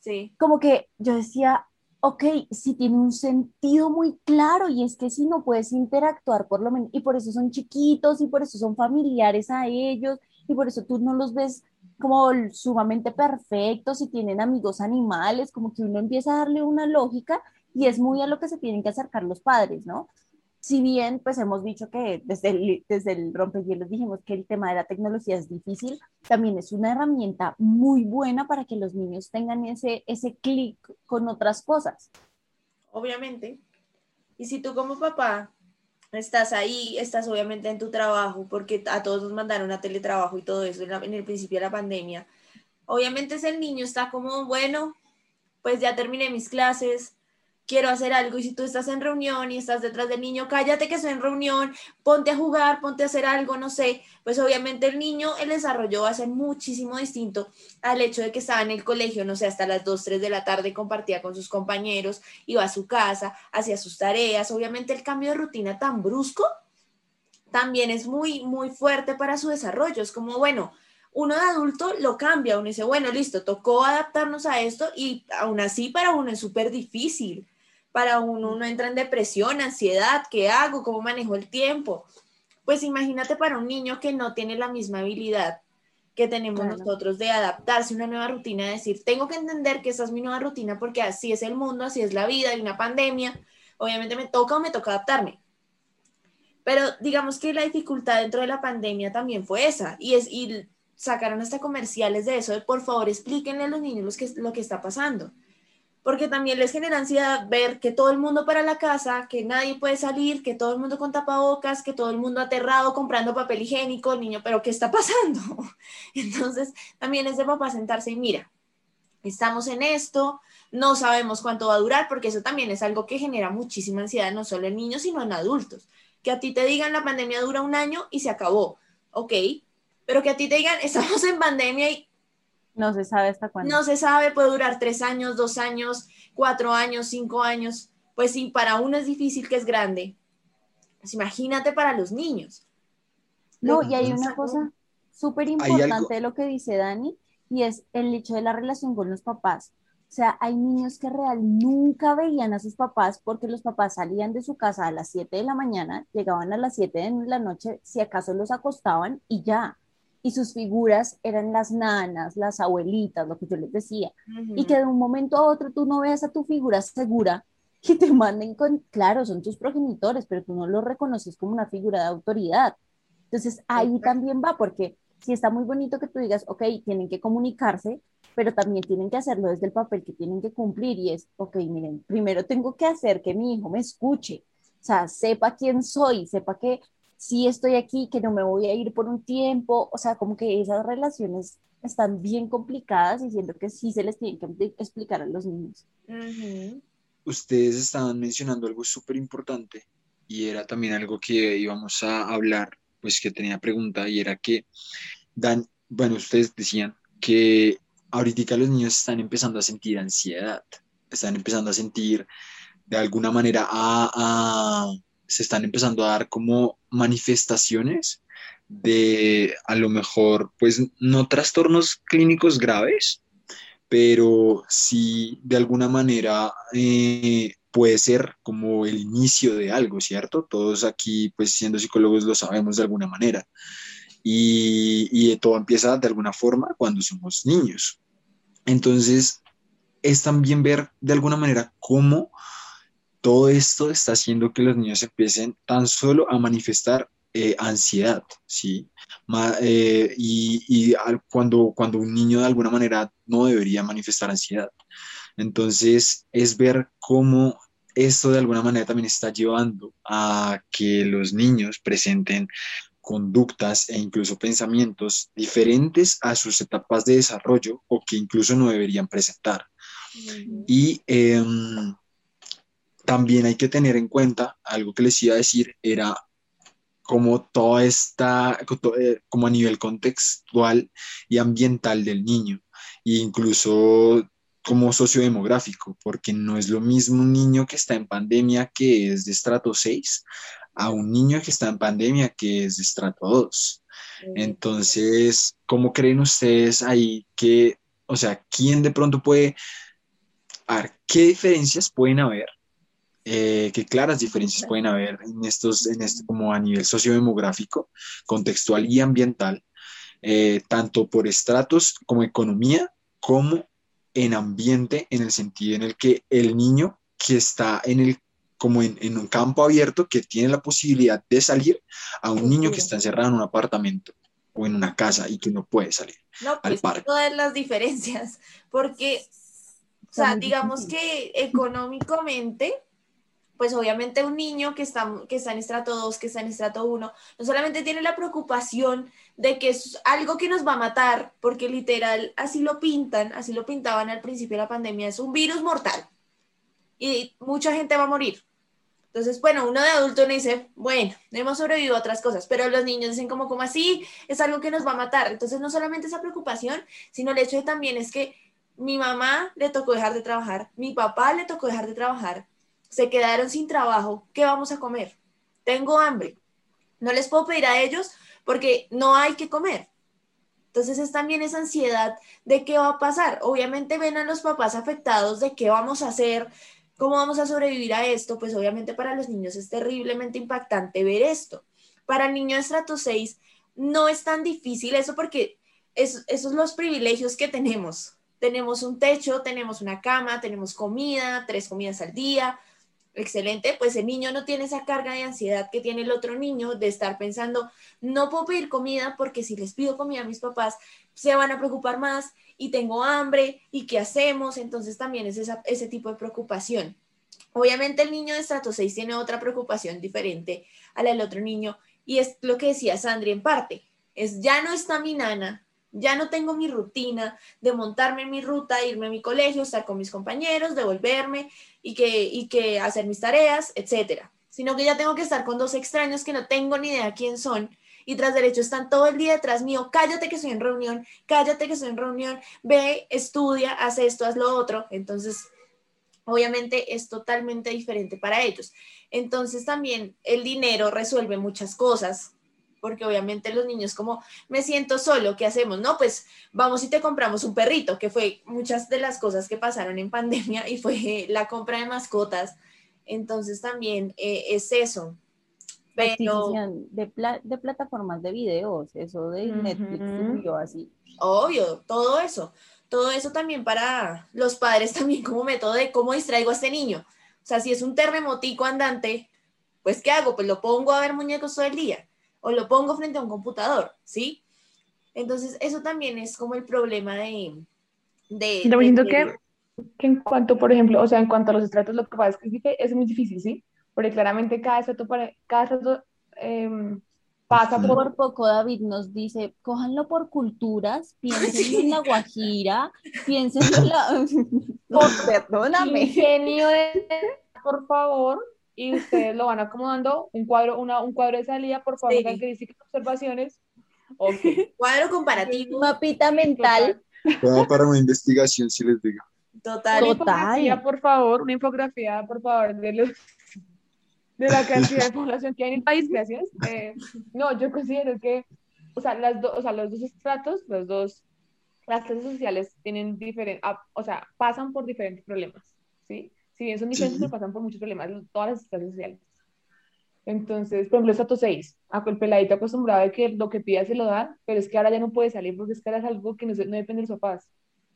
Sí. Como que yo decía, ok, sí tiene un sentido muy claro y es que si no puedes interactuar por lo menos, y por eso son chiquitos y por eso son familiares a ellos y por eso tú no los ves como sumamente perfectos y tienen amigos animales, como que uno empieza a darle una lógica y es muy a lo que se tienen que acercar los padres, ¿no? Si bien, pues hemos dicho que desde el, desde el rompehielos dijimos que el tema de la tecnología es difícil, también es una herramienta muy buena para que los niños tengan ese, clic con otras cosas. Obviamente. Y si tú como papá estás ahí, estás obviamente en tu trabajo, porque a todos nos mandaron a teletrabajo y todo eso en, en el principio de la pandemia, obviamente es el niño está como, bueno, pues ya terminé mis clases, quiero hacer algo y si tú estás en reunión y estás detrás del niño, cállate que estoy en reunión, ponte a jugar, ponte a hacer algo, no sé, pues obviamente el niño, el desarrollo va a ser muchísimo distinto al hecho de que estaba en el colegio, no sé, hasta las 2, 3 de la tarde compartía con sus compañeros, iba a su casa, hacía sus tareas, obviamente el cambio de rutina tan brusco también es muy, muy fuerte para su desarrollo, es como, bueno, uno de adulto lo cambia, uno dice, bueno, listo, tocó adaptarnos a esto y aún así para uno es súper difícil para uno, uno entra en depresión, ansiedad, ¿qué hago? ¿Cómo manejo el tiempo? Pues imagínate para un niño que no tiene la misma habilidad que tenemos nosotros de adaptarse a una nueva rutina, de decir, tengo que entender que esa es mi nueva rutina porque así es el mundo, así es la vida, hay una pandemia, obviamente me toca o me toca adaptarme. Pero digamos que la dificultad dentro de la pandemia también fue esa, y es y sacaron hasta comerciales de eso, de por favor explíquenle a los niños que, lo que está pasando porque también les genera ansiedad ver que todo el mundo para la casa, que nadie puede salir, que todo el mundo con tapabocas, que todo el mundo aterrado comprando papel higiénico, niño, pero ¿qué está pasando? Entonces, también es de papá sentarse y mira, estamos en esto, no sabemos cuánto va a durar, porque eso también es algo que genera muchísima ansiedad, no solo en niños, sino en adultos. Que a ti te digan la pandemia dura un año y se acabó, ok, pero que a ti te digan estamos en pandemia y no se sabe hasta cuándo. No se sabe, puede durar tres años, dos años, cuatro años, cinco años. Pues sí, para uno es difícil que es grande. Pues imagínate para los niños. No, y hay una cosa súper importante de lo que dice Dani, y es el hecho de la relación con los papás. O sea, hay niños que real nunca veían a sus papás porque los papás salían de su casa a las 7 de la mañana, llegaban a las 7 de la noche, si acaso los acostaban y ya y sus figuras eran las nanas, las abuelitas, lo que yo les decía, y que de un momento a otro tú no veas a tu figura segura que te manden con, claro, son tus progenitores, pero tú no los reconoces como una figura de autoridad. Entonces ahí también va, porque si está muy bonito que tú digas, ok, tienen que comunicarse, pero también tienen que hacerlo desde el papel que tienen que cumplir y es, ok, miren, primero tengo que hacer que mi hijo me escuche, o sea, sepa quién soy, sepa que sí estoy aquí, que no me voy a ir por un tiempo, o sea, como que esas relaciones están bien complicadas y siento que sí se les tiene que explicar a los niños. Ustedes estaban mencionando algo súper importante y era también algo que íbamos a hablar, pues que tenía pregunta y era que dan, bueno, ustedes decían que ahorita los niños están empezando a sentir ansiedad, están empezando a sentir de alguna manera a se están empezando a dar como manifestaciones de a lo mejor, pues no trastornos clínicos graves, pero sí de alguna manera eh, puede ser como el inicio de algo, ¿cierto? Todos aquí, pues siendo psicólogos, lo sabemos de alguna manera. Y, y todo empieza de alguna forma cuando somos niños. Entonces, es también ver de alguna manera cómo todo esto está haciendo que los niños empiecen tan solo a manifestar eh, ansiedad, ¿sí? Eh, y, cuando, cuando un niño de alguna manera no debería manifestar ansiedad. Entonces, es ver cómo esto de alguna manera también está llevando a que los niños presenten conductas e incluso pensamientos diferentes a sus etapas de desarrollo o que incluso no deberían presentar. Y em, también hay que tener en cuenta, algo que les iba a decir, era como toda esta, eh, como a nivel contextual y ambiental del niño, e incluso como sociodemográfico, porque no es lo mismo un niño que está en pandemia que es de estrato 6 a un niño que está en pandemia que es de estrato 2. Entonces, ¿cómo creen ustedes ahí que, o sea, quién de pronto puede A ver, ¿qué diferencias pueden haber? Eh, ¿Qué claras diferencias pueden haber en estos, en este, como a nivel sociodemográfico, contextual y ambiental, eh, tanto por estratos como economía, como en ambiente, en el sentido en el que el niño que está en el como en, en, un campo abierto que tiene la posibilidad de salir a un niño que está encerrado en un apartamento o en una casa y que no puede salir no, pues, Todas las diferencias, porque, o sea, digamos que económicamente, pues obviamente un niño que está, que está en estrato 2, que está en estrato 1, no solamente tiene la preocupación de que es algo que nos va a matar, porque literal así lo pintan, así lo pintaban al principio de la pandemia, es un virus mortal y mucha gente va a morir. Entonces, bueno, uno de adulto le dice, bueno, hemos sobrevivido a otras cosas, pero los niños dicen como, como así, es algo que nos va a matar. Entonces, no solamente esa preocupación, sino el hecho de también es que mi mamá le tocó dejar de trabajar, mi papá le tocó dejar de trabajar, se quedaron sin trabajo, ¿qué vamos a comer? Tengo hambre. No les puedo pedir a ellos porque no hay que comer. Entonces es también esa ansiedad de qué va a pasar. Obviamente ven a los papás afectados de qué vamos a hacer, ¿Cómo vamos a sobrevivir a esto? Pues obviamente para los niños es terriblemente impactante ver esto. Para el niño de estrato 6 no es tan difícil eso porque esos son los privilegios que tenemos. Tenemos un techo, tenemos una cama, tenemos comida, tres comidas al día. Excelente, pues el niño no tiene esa carga de ansiedad que tiene el otro niño de estar pensando, no puedo pedir comida porque si les pido comida a mis papás, se van a preocupar más y tengo hambre y qué hacemos, entonces también es ese tipo de preocupación. Obviamente el niño de estrato 6 tiene otra preocupación diferente a la del otro niño y es lo que decía Sandri en parte, es ya no está mi nana, ya no tengo mi rutina de montarme en mi ruta, irme a mi colegio, estar con mis compañeros, devolverme y que, y que hacer mis tareas, etcétera, sino que ya tengo que estar con dos extraños que no tengo ni idea quién son. Y tras derecho están todo el día detrás mío, cállate que estoy en reunión, cállate que estoy en reunión, ve, estudia, haz esto, haz lo otro. Entonces, obviamente es totalmente diferente para ellos. Entonces también el dinero resuelve muchas cosas, porque obviamente los niños como, me siento solo, ¿qué hacemos? No, pues vamos y te compramos un perrito, que fue muchas de las cosas que pasaron en pandemia y fue la compra de mascotas. Entonces también eh, es eso, pero... De, de plataformas de videos, eso de Netflix subió así. Obvio, todo eso. Todo eso también para los padres también como método de cómo distraigo a este niño. O sea, si es un terremotico andante, pues ¿qué hago? Pues lo pongo a ver muñecos todo el día o lo pongo frente a un computador, ¿sí? Entonces, eso también es como el problema de... de, de, que, que en cuanto, por ejemplo, o sea, en cuanto a los estratos, lo que pasa es que es muy difícil, ¿sí? porque claramente cada estrato, cada em, pasa por... poco David nos dice, cójanlo por culturas, piensen en la Guajira, piensen en la... perdóname. Ingenio de... Por favor, y ustedes lo van acomodando, un cuadro, una, un cuadro de salida, por favor, sí. características, observaciones. Okay. Cuadro comparativo. Mapita mental. para una investigación, si les digo. Total. Total. Por favor, una infografía, por favor, de los de la cantidad de población que hay en el país, gracias. Eh, no, yo considero que, o sea, las o sea, los dos estratos, los dos, las clases sociales tienen diferentes, o sea, pasan por diferentes problemas, ¿sí? Si bien son diferentes, pero pasan por muchos problemas, todas las clases sociales. Entonces, por ejemplo, estrato 6, el peladito acostumbrado de que lo que pida se lo da, pero es que ahora ya no puede salir porque es que ahora es algo que no, no depende de sus papás,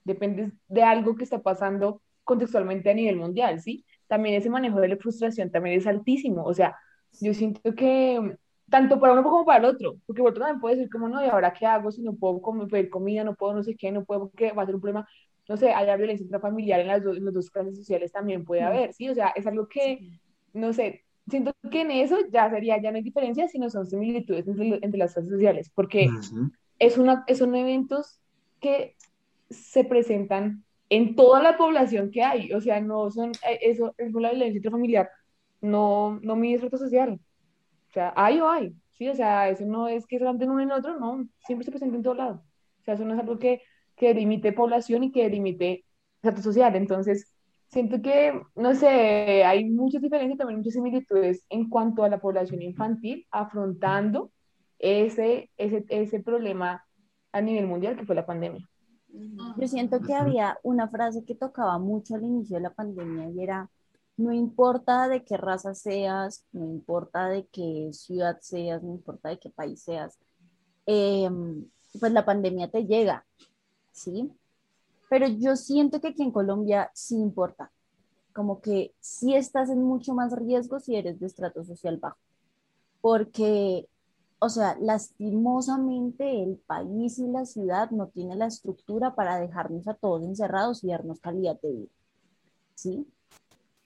depende de algo que está pasando contextualmente a nivel mundial, ¿sí? también ese manejo de la frustración también es altísimo. O sea, yo siento que tanto para uno como para el otro, porque el otro también puede decir como, no, ¿y ahora qué hago si no puedo comer, pedir comida, no puedo no sé qué, no puedo, porque va a ser un problema, no sé, haya violencia intrafamiliar en las, en las dos clases sociales también puede haber, ¿sí? O sea, es algo que, no sé, siento que en eso ya sería, ya no hay diferencia, sino son similitudes entre, entre las clases sociales, porque es una, son eventos que se presentan en toda la población que hay. O sea, no son, eh, eso es la violencia familiar, no, no mide estrato social. O sea, hay o hay. Sí, o sea, eso no es que se en uno en otro, no, siempre se presenta en todo lado. O sea, eso no es algo que, que limite población y que limite estrato social. Entonces, siento que, no sé, hay muchas diferencias, también muchas similitudes en cuanto a la población infantil afrontando ese, ese, ese problema a nivel mundial que fue la pandemia. Yo siento que había una frase que tocaba mucho al inicio de la pandemia y era, no importa de qué raza seas, no importa de qué ciudad seas, no importa de qué país seas, em, pues la pandemia te llega, ¿sí? Pero yo siento que aquí en Colombia sí importa, como que sí estás en mucho más riesgo si eres de estrato social bajo, porque o sea, lastimosamente el país y la ciudad no tiene la estructura para dejarnos a todos encerrados y darnos calidad de vida. ¿Sí?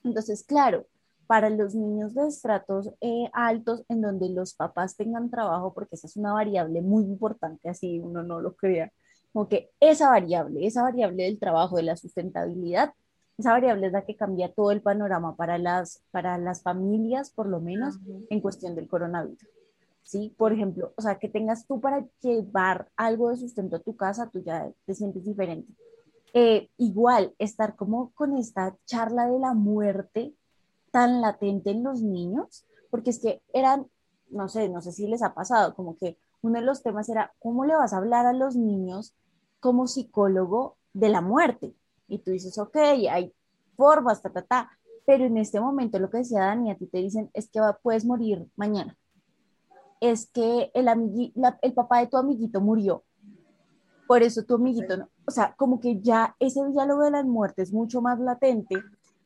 Entonces, claro, para los niños de estratos eh, altos, en donde los papás tengan trabajo, porque esa es una variable muy importante, así uno no lo crea, como que esa variable, esa variable del trabajo, de la sustentabilidad, esa variable es la que cambia todo el panorama para las, para las familias, por lo menos, en cuestión del coronavirus. ¿sí? Por ejemplo, o sea, que tengas tú para llevar algo de sustento a tu casa, tú ya te sientes diferente. Eh, igual, estar como con esta charla de la muerte tan latente en los niños, porque es que eran, no sé, no sé si les ha pasado, como que uno de los temas era, ¿cómo le vas a hablar a los niños como psicólogo de la muerte? Y tú dices, ok, hay formas, ta, ta, ta, pero en este momento lo que decía Dani, a ti te dicen es que puedes morir mañana. Es que el, el papá de tu amiguito murió. Por eso tu amiguito, no, o sea, como que ya ese diálogo de la muerte es mucho más latente.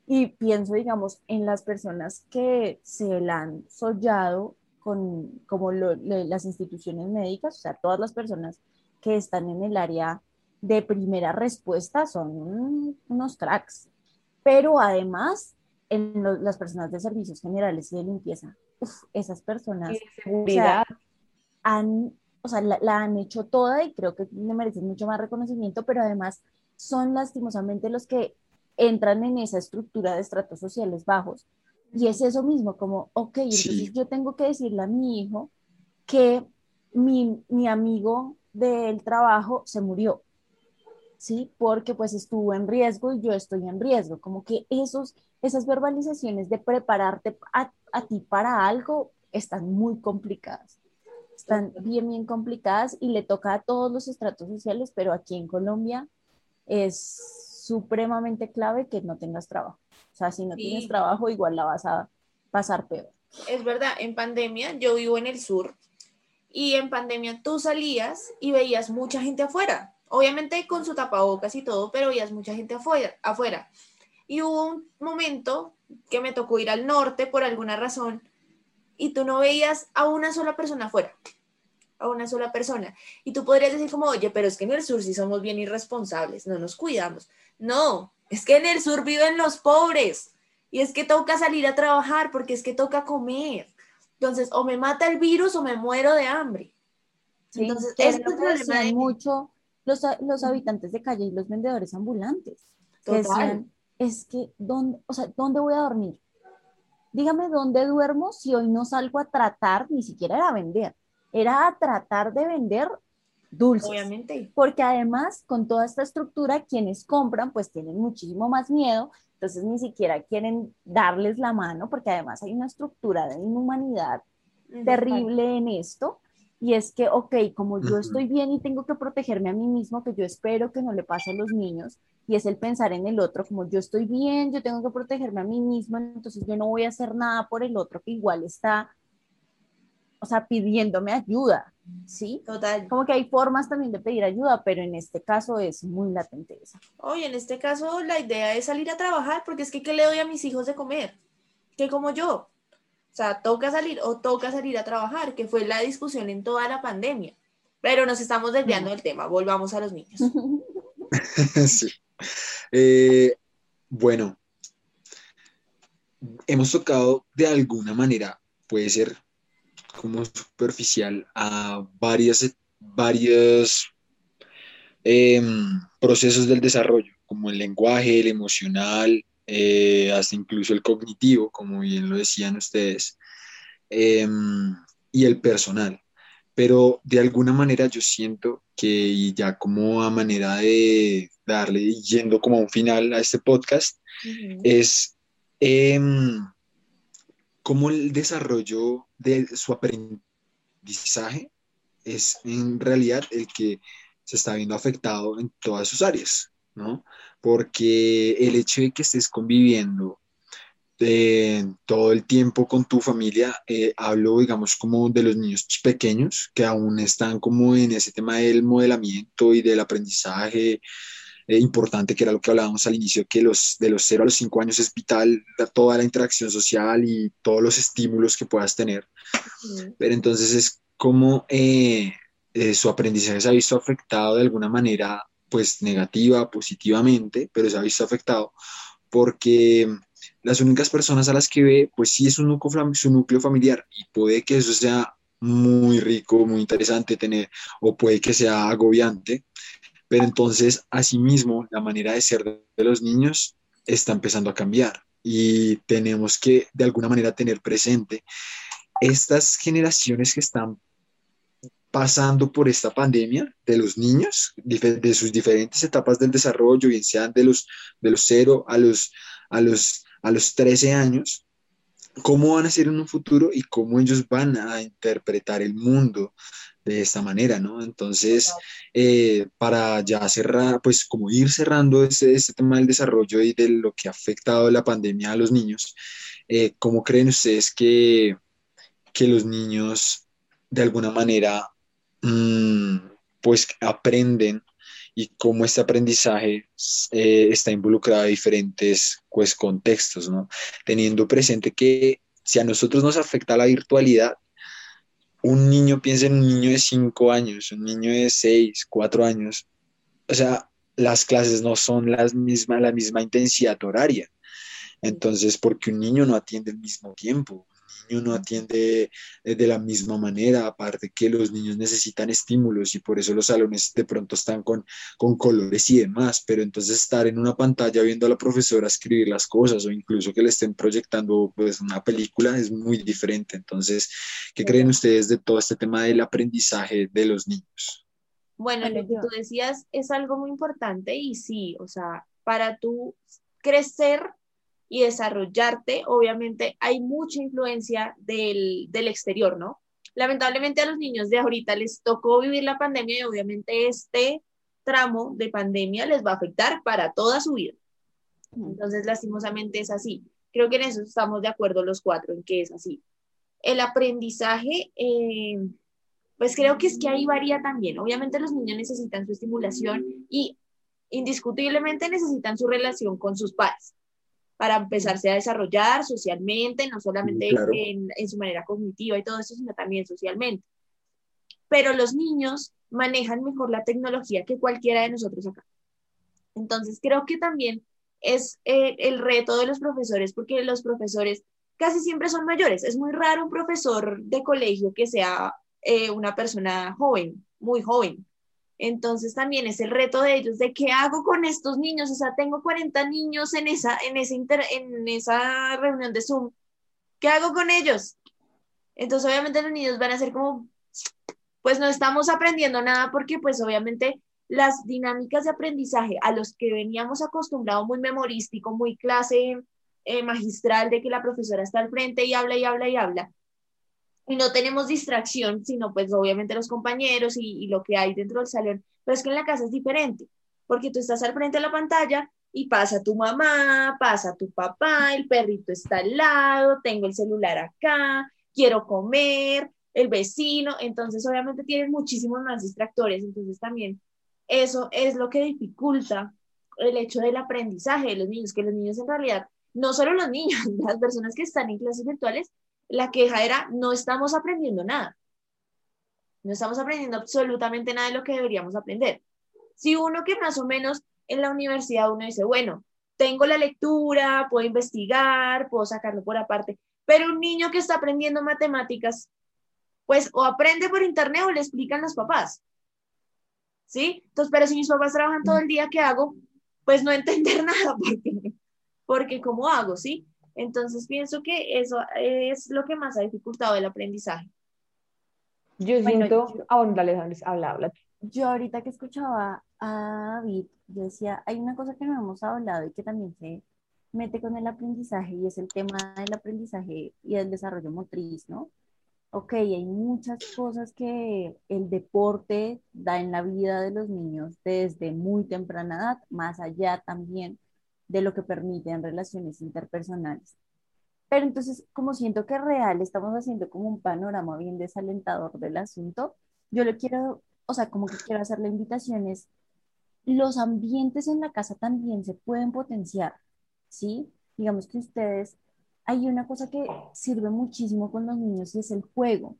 Y pienso, digamos, en las personas que se la han sollado con como las instituciones médicas, o sea, todas las personas que están en el área de primera respuesta son unos cracks. Pero además, en las personas de servicios generales y de limpieza, esas personas han, o sea, la, han hecho toda y creo que le merecen mucho más reconocimiento, pero además son lastimosamente los que entran en esa estructura de estratos sociales bajos. Y es eso mismo, como, ok, entonces yo tengo que decirle a mi hijo que mi, mi amigo del trabajo se murió, ¿sí? Porque pues estuvo en riesgo y yo estoy en riesgo, como que esos, esas verbalizaciones de prepararte a, a ti para algo están muy complicadas. Están bien, bien complicadas y le toca a todos los estratos sociales, pero aquí en Colombia es supremamente clave que no tengas trabajo. O sea, si no tienes trabajo, igual la vas a pasar peor. Es verdad, en pandemia yo vivo en el sur y en pandemia tú salías y veías mucha gente afuera obviamente con su tapabocas y todo, pero veías mucha gente afuera, afuera. Y hubo un momento que me tocó ir al norte por alguna razón y tú no veías a una sola persona afuera, a una sola persona. Y tú podrías decir como, oye, pero es que en el sur sí somos bien irresponsables, no nos cuidamos. No, es que en el sur viven los pobres y es que toca salir a trabajar porque es que toca comer. Entonces, o me mata el virus o me muero de hambre. Entonces, es problema de... mucho los, habitantes de calle y los vendedores ambulantes. Que decían, es que, ¿dónde, o sea, ¿dónde voy a dormir? Dígame dónde duermo si hoy no salgo a tratar, ni siquiera era a vender, era a tratar de vender dulces. Obviamente. Porque además, con toda esta estructura, quienes compran, pues tienen muchísimo más miedo, entonces ni siquiera quieren darles la mano, porque además hay una estructura de inhumanidad terrible en esto. Y es que, ok, como yo estoy bien y tengo que protegerme a mí mismo, que yo espero que no le pase a los niños, y es el pensar en el otro, como yo estoy bien, yo tengo que protegerme a mí mismo, entonces yo no voy a hacer nada por el otro que igual está, o sea, pidiéndome ayuda, ¿sí? Total. Como que hay formas también de pedir ayuda, pero en este caso es muy latente esa. Oye, en este caso la idea es salir a trabajar, porque es que ¿qué le doy a mis hijos de comer? ¿Qué como yo? O sea, toca salir o toca salir a trabajar, que fue la discusión en toda la pandemia. Pero nos estamos desviando del tema, volvamos a los niños. sí. Eh, bueno, hemos tocado de alguna manera, puede ser como superficial, a varias, varios em, procesos del desarrollo, como el lenguaje, el emocional, eh, hasta incluso el cognitivo, como bien lo decían ustedes, em, y el personal. Pero de alguna manera yo siento que ya como a manera de darle, yendo como a un final a este podcast, es como el desarrollo de su aprendizaje es en realidad el que se está viendo afectado en todas sus áreas, ¿no? Porque el hecho de que estés conviviendo eh, todo el tiempo con tu familia, eh, hablo, digamos, como de los niños pequeños que aún están como en ese tema del modelamiento y del aprendizaje eh, importante, que era lo que hablábamos al inicio, que los, de los 0 a los 5 años es vital toda la interacción social y todos los estímulos que puedas tener. Pero entonces es como su aprendizaje se ha visto afectado de alguna manera, pues negativa, positivamente, pero se ha visto afectado porque las únicas personas a las que ve, pues sí es un núcleo, su núcleo familiar y puede que eso sea muy rico, muy interesante tener, o puede que sea agobiante, pero entonces asimismo la manera de ser de los niños está empezando a cambiar y tenemos que de alguna manera tener presente estas generaciones que están pasando por esta pandemia de los niños, de sus diferentes etapas del desarrollo, bien sean de los, de los 0 a los, a los a los 13 años, cómo van a ser en un futuro y cómo ellos van a interpretar el mundo de esta manera, ¿no? Entonces, eh, para ya cerrar, pues como ir cerrando ese, tema del desarrollo y de lo que ha afectado la pandemia a los niños, eh, ¿cómo creen ustedes que, que los niños de alguna manera, mm, pues aprenden y cómo este aprendizaje eh, está involucrado en diferentes pues, contextos, ¿no? Teniendo presente que si a nosotros nos afecta la virtualidad, un niño piensa en un niño de 5 años, un niño de 6, 4 años, o sea, las clases no son las mismas, la misma intensidad horaria. Entonces, porque un niño no atiende al mismo tiempo, niño no atiende eh, de la misma manera, aparte que los niños necesitan estímulos y por eso los salones de pronto están con, con colores y demás, pero entonces estar en una pantalla viendo a la profesora escribir las cosas o incluso que le estén proyectando pues una película es muy diferente. Entonces, ¿qué creen ustedes de todo este tema del aprendizaje de los niños? Bueno, lo que tú decías es algo muy importante y sí, o sea, para tú crecer y desarrollarte, obviamente hay mucha influencia del, del exterior, ¿no? Lamentablemente a los niños de ahorita les tocó vivir la pandemia y obviamente este tramo de pandemia les va a afectar para toda su vida. Entonces, lastimosamente es así. Creo que en eso estamos de acuerdo los cuatro, en que es así. El aprendizaje, eh, pues creo que es que ahí varía también. Obviamente los niños necesitan su estimulación y indiscutiblemente necesitan su relación con sus padres para empezarse a desarrollar socialmente, no solamente en, en, su manera cognitiva y todo eso, sino también socialmente. Pero los niños manejan mejor la tecnología que cualquiera de nosotros acá. Entonces, creo que también es eh, el reto de los profesores, porque los profesores casi siempre son mayores. Es muy raro un profesor de colegio que sea eh, una persona joven, muy joven. Entonces también es el reto de ellos de qué hago con estos niños. O sea, tengo 40 niños en esa, en ese en esa reunión de Zoom. ¿Qué hago con ellos? Entonces obviamente los niños van a ser como, pues no estamos aprendiendo nada porque pues obviamente las dinámicas de aprendizaje a los que veníamos acostumbrados muy memorístico, muy clase eh, magistral de que la profesora está al frente y habla y habla y habla, y no tenemos distracción, sino pues obviamente los compañeros y, lo que hay dentro del salón, pero es que en la casa es diferente, porque tú estás al frente de la pantalla y pasa tu mamá, pasa tu papá, el perrito está al lado, tengo el celular acá, quiero comer, el vecino, entonces obviamente tienes muchísimos más distractores, entonces también eso es lo que dificulta el hecho del aprendizaje de los niños, que los niños en realidad, no solo los niños, las personas que están en clases virtuales la queja era, no estamos aprendiendo nada. No estamos aprendiendo absolutamente nada de lo que deberíamos aprender. Si uno que más o menos en la universidad uno dice, bueno, tengo la lectura, puedo investigar, puedo sacarlo por aparte, pero un niño que está aprendiendo matemáticas, pues o aprende por internet o le explican los papás. ¿Sí? Entonces, pero si mis papás trabajan todo el día, ¿qué hago? Pues no entender nada, porque, porque ¿cómo hago? ¿Sí? Entonces pienso que eso es lo que más ha dificultado el aprendizaje. Yo siento, yo, ah, dale, habla, habla. Yo ahorita que escuchaba a David, yo decía, hay una cosa que no hemos hablado y que también se mete con el aprendizaje y es el tema del aprendizaje y del desarrollo motriz, ¿no? ok, hay muchas cosas que el deporte da en la vida de los niños desde muy temprana edad, más allá también de lo que permiten relaciones interpersonales. Pero entonces, como siento que real estamos haciendo como un panorama bien desalentador del asunto, yo le quiero, o sea, como que quiero hacer la invitación es, los ambientes en la casa también se pueden potenciar, ¿sí? Digamos que ustedes hay una cosa que sirve muchísimo con los niños y es el juego.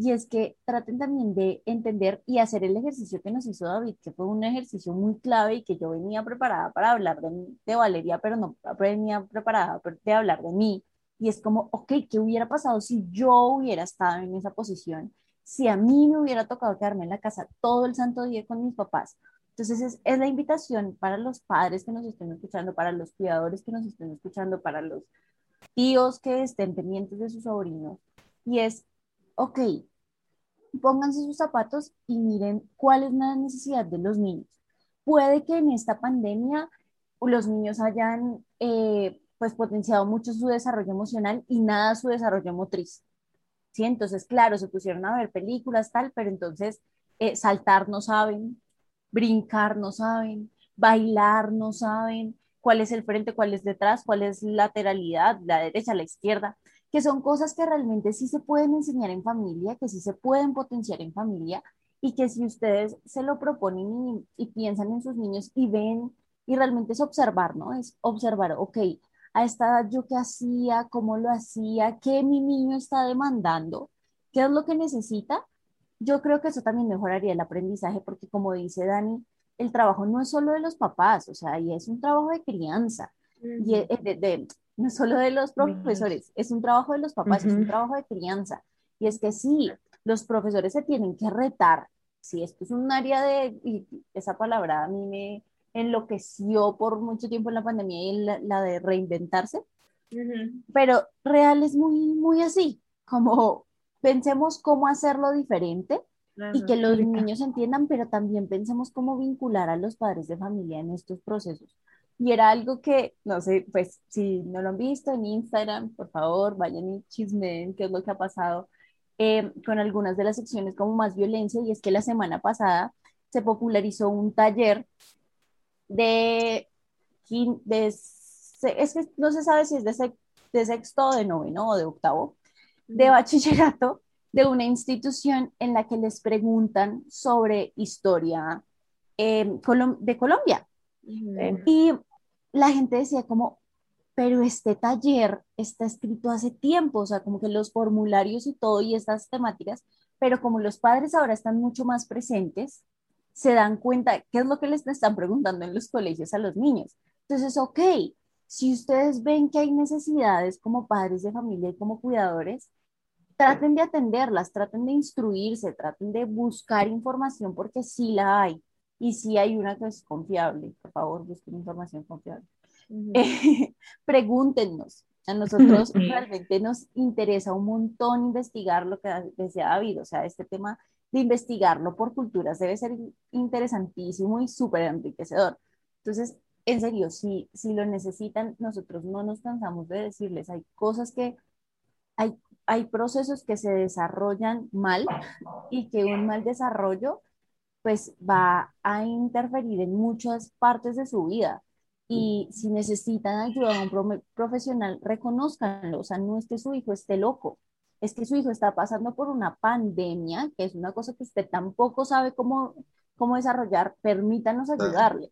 Y es que traten también de entender y hacer el ejercicio que nos hizo David, que fue un ejercicio muy clave y que yo venía preparada para hablar de, Valeria, pero no venía preparada de hablar de mí. Y es como, ok, ¿qué hubiera pasado si yo hubiera estado en esa posición? Si a mí me hubiera tocado quedarme en la casa todo el santo día con mis papás. Entonces es, es la invitación para los padres que nos estén escuchando, para los cuidadores que nos estén escuchando, para los tíos que estén pendientes de sus sobrinos. Y es, ok, pónganse sus zapatos y miren cuál es la necesidad de los niños. Puede que en esta pandemia los niños hayan eh, pues potenciado mucho su desarrollo emocional y nada su desarrollo motriz. ¿Sí? Entonces, claro, se pusieron a ver películas, tal, pero entonces eh, saltar no saben, brincar no saben, bailar no saben, cuál es el frente, cuál es detrás, cuál es lateralidad, la derecha, la izquierda, que son cosas que realmente sí se pueden enseñar en familia, que sí se pueden potenciar en familia y que si ustedes se lo proponen y, piensan en sus niños y ven y realmente es observar, ¿no? Es observar, ok, a esta edad yo qué hacía, cómo lo hacía, qué mi niño está demandando, qué es lo que necesita. Yo creo que eso también mejoraría el aprendizaje porque como dice Dani, el trabajo no es solo de los papás, o sea, y es un trabajo de crianza, y de, no solo de los profesores, es un trabajo de los papás, es un trabajo de crianza. Y es que sí, los profesores se tienen que retar. Si esto es un área de, y esa palabra a mí me enloqueció por mucho tiempo en la pandemia y la, la de reinventarse, pero real es muy, muy así, como pensemos cómo hacerlo diferente y que los niños entiendan, pero también pensemos cómo vincular a los padres de familia en estos procesos. Y era algo que, no sé, pues si no lo han visto en Instagram, por favor, vayan y chismen qué es lo que ha pasado eh, con algunas de las secciones como más violencia. Y es que la semana pasada se popularizó un taller de, de es que no se sabe si es de, de sexto, de noveno o de octavo, de bachillerato, de una institución en la que les preguntan sobre historia eh, de Colombia. Y la gente decía como, pero este taller está escrito hace tiempo, o sea, como que los formularios y todo y estas temáticas, pero como los padres ahora están mucho más presentes, se dan cuenta qué es lo que les están preguntando en los colegios a los niños. Entonces, ok, si ustedes ven que hay necesidades como padres de familia y como cuidadores, traten de atenderlas, traten de instruirse, traten de buscar información porque sí la hay y sí hay una que es confiable. Por favor, busquen información confiable. pregúntenos. A nosotros realmente nos interesa un montón investigar lo que decía David, o sea, este tema de investigarlo por culturas debe ser interesantísimo y súper enriquecedor. Entonces, en serio, si, si lo necesitan, nosotros no nos cansamos de decirles, hay cosas que, hay hay procesos que se desarrollan mal y que un mal desarrollo pues va a interferir en muchas partes de su vida. Y si necesitan ayuda de un profesional, reconozcanlo. O sea, no es que su hijo esté loco, es que su hijo está pasando por una pandemia, que es una cosa que usted tampoco sabe cómo, cómo desarrollar. Permítanos ayudarle.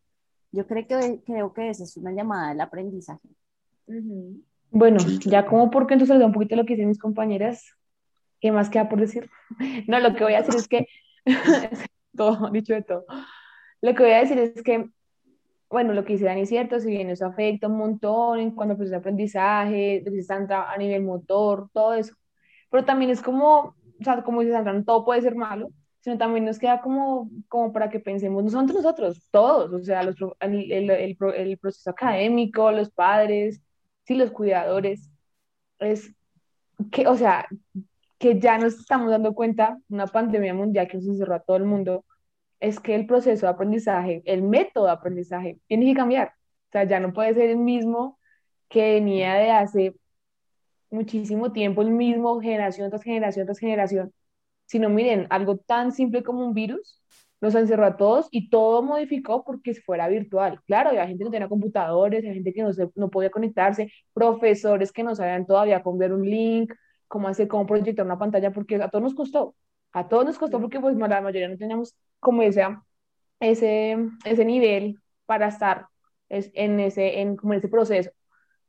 Yo creo que, creo que esa es una llamada del aprendizaje. Bueno, ya como porque entonces un poquito lo que dicen mis compañeras, ¿qué más queda por decir? No, lo que voy a decir es que, todo, dicho de todo, lo que voy a decir es que, bueno, lo que dice Dani es cierto, si bien eso afecta un montón en cuanto proceso de aprendizaje, a nivel motor, todo eso, pero también es como, o sea, como dice Sandra, todo puede ser malo, sino también nos queda como, como para que pensemos nosotros, nosotros, todos, o sea, los, el, el, el, el proceso académico, los padres, sí, los cuidadores, es que, o sea, que ya nos estamos dando cuenta, una pandemia mundial que nos encerró a todo el mundo, es que el proceso de aprendizaje, el método de aprendizaje, tiene que cambiar. O sea, ya no puede ser el mismo que venía de hace muchísimo tiempo el mismo, generación tras generación tras generación, sino miren, algo tan simple como un virus nos encerró a todos y todo modificó porque fuera virtual. Claro, había gente que no tenía computadores, había gente que no, se, no podía conectarse, profesores que no sabían todavía cómo ver un link, cómo hacer, cómo proyectar una pantalla, porque a todos nos costó, a todos nos costó porque pues la mayoría no teníamos como ese, ese, ese nivel para estar en ese, en, como en ese proceso.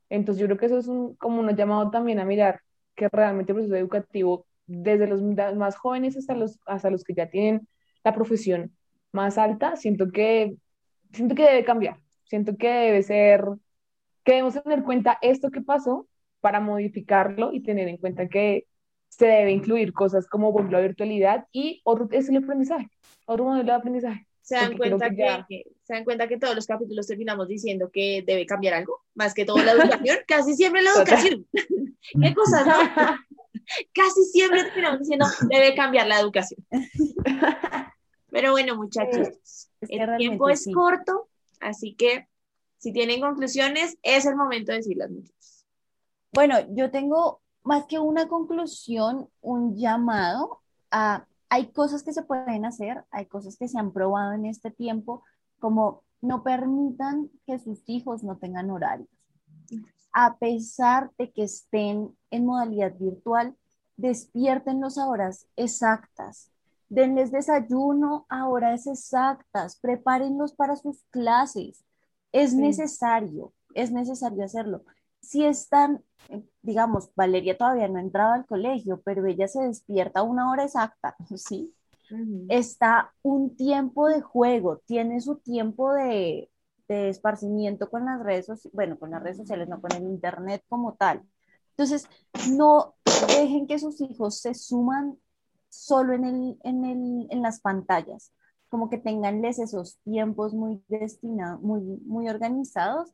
Entonces yo creo que eso es un, como un llamado también a mirar que realmente el proceso educativo, desde los más jóvenes hasta los, hasta los que ya tienen la profesión más alta, siento que, siento que debe cambiar, siento que debe ser, que debemos tener en cuenta esto que pasó para modificarlo y tener en cuenta que se debe incluir cosas como la virtualidad y otro es el aprendizaje, otro modelo de aprendizaje. Se dan, cuenta que, se dan cuenta que todos los capítulos terminamos diciendo que debe cambiar algo, más que todo la educación, casi siempre la educación. ¿Qué cosas, casi siempre terminamos diciendo debe cambiar la educación. Pero bueno, muchachos, el tiempo es corto, así que si tienen conclusiones, es el momento de decirlas, muchachos. Bueno, yo tengo más que una conclusión, un llamado a hay cosas que se pueden hacer, hay cosas que se han probado en este tiempo, como no permitan que sus hijos no tengan horarios. A pesar de que estén en modalidad virtual, despierten a horas exactas, denles desayuno a horas exactas, prepárenlos para sus clases. Es necesario, es necesario hacerlo. Si están digamos, Valeria todavía no entraba al colegio, pero ella se despierta a una hora exacta, ¿sí? Está un tiempo de juego, tiene su tiempo de, de esparcimiento con las redes sociales, bueno, con las redes sociales, no con el internet como tal. Entonces, no dejen que sus hijos se suman solo en, el, en, el, en las pantallas, como que tenganles esos tiempos muy destinados, muy, muy organizados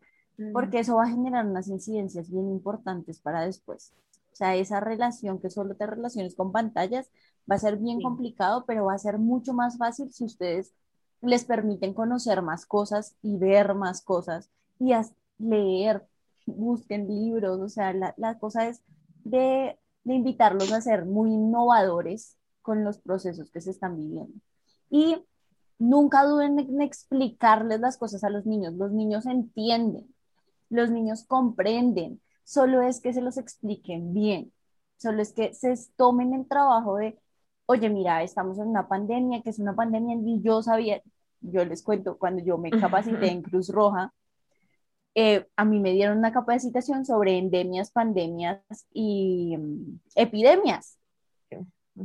porque eso va a generar unas incidencias bien importantes para después. O sea, esa relación que solo te relaciones con pantallas va a ser bien complicado, pero va a ser mucho más fácil si ustedes les permiten conocer más cosas y ver más cosas y leer, busquen libros, o sea, la, la cosa es de, de, invitarlos a ser muy innovadores con los procesos que se están viviendo. Y nunca duden en explicarles las cosas a los niños, los niños entienden, los niños comprenden, solo es que se los expliquen bien, solo es que se tomen el trabajo de, oye, mira, estamos en una pandemia, que es una pandemia, y yo sabía, yo les cuento, cuando yo me capacité en Cruz Roja, eh, a mí me dieron una capacitación sobre endemias, pandemias y mm, epidemias.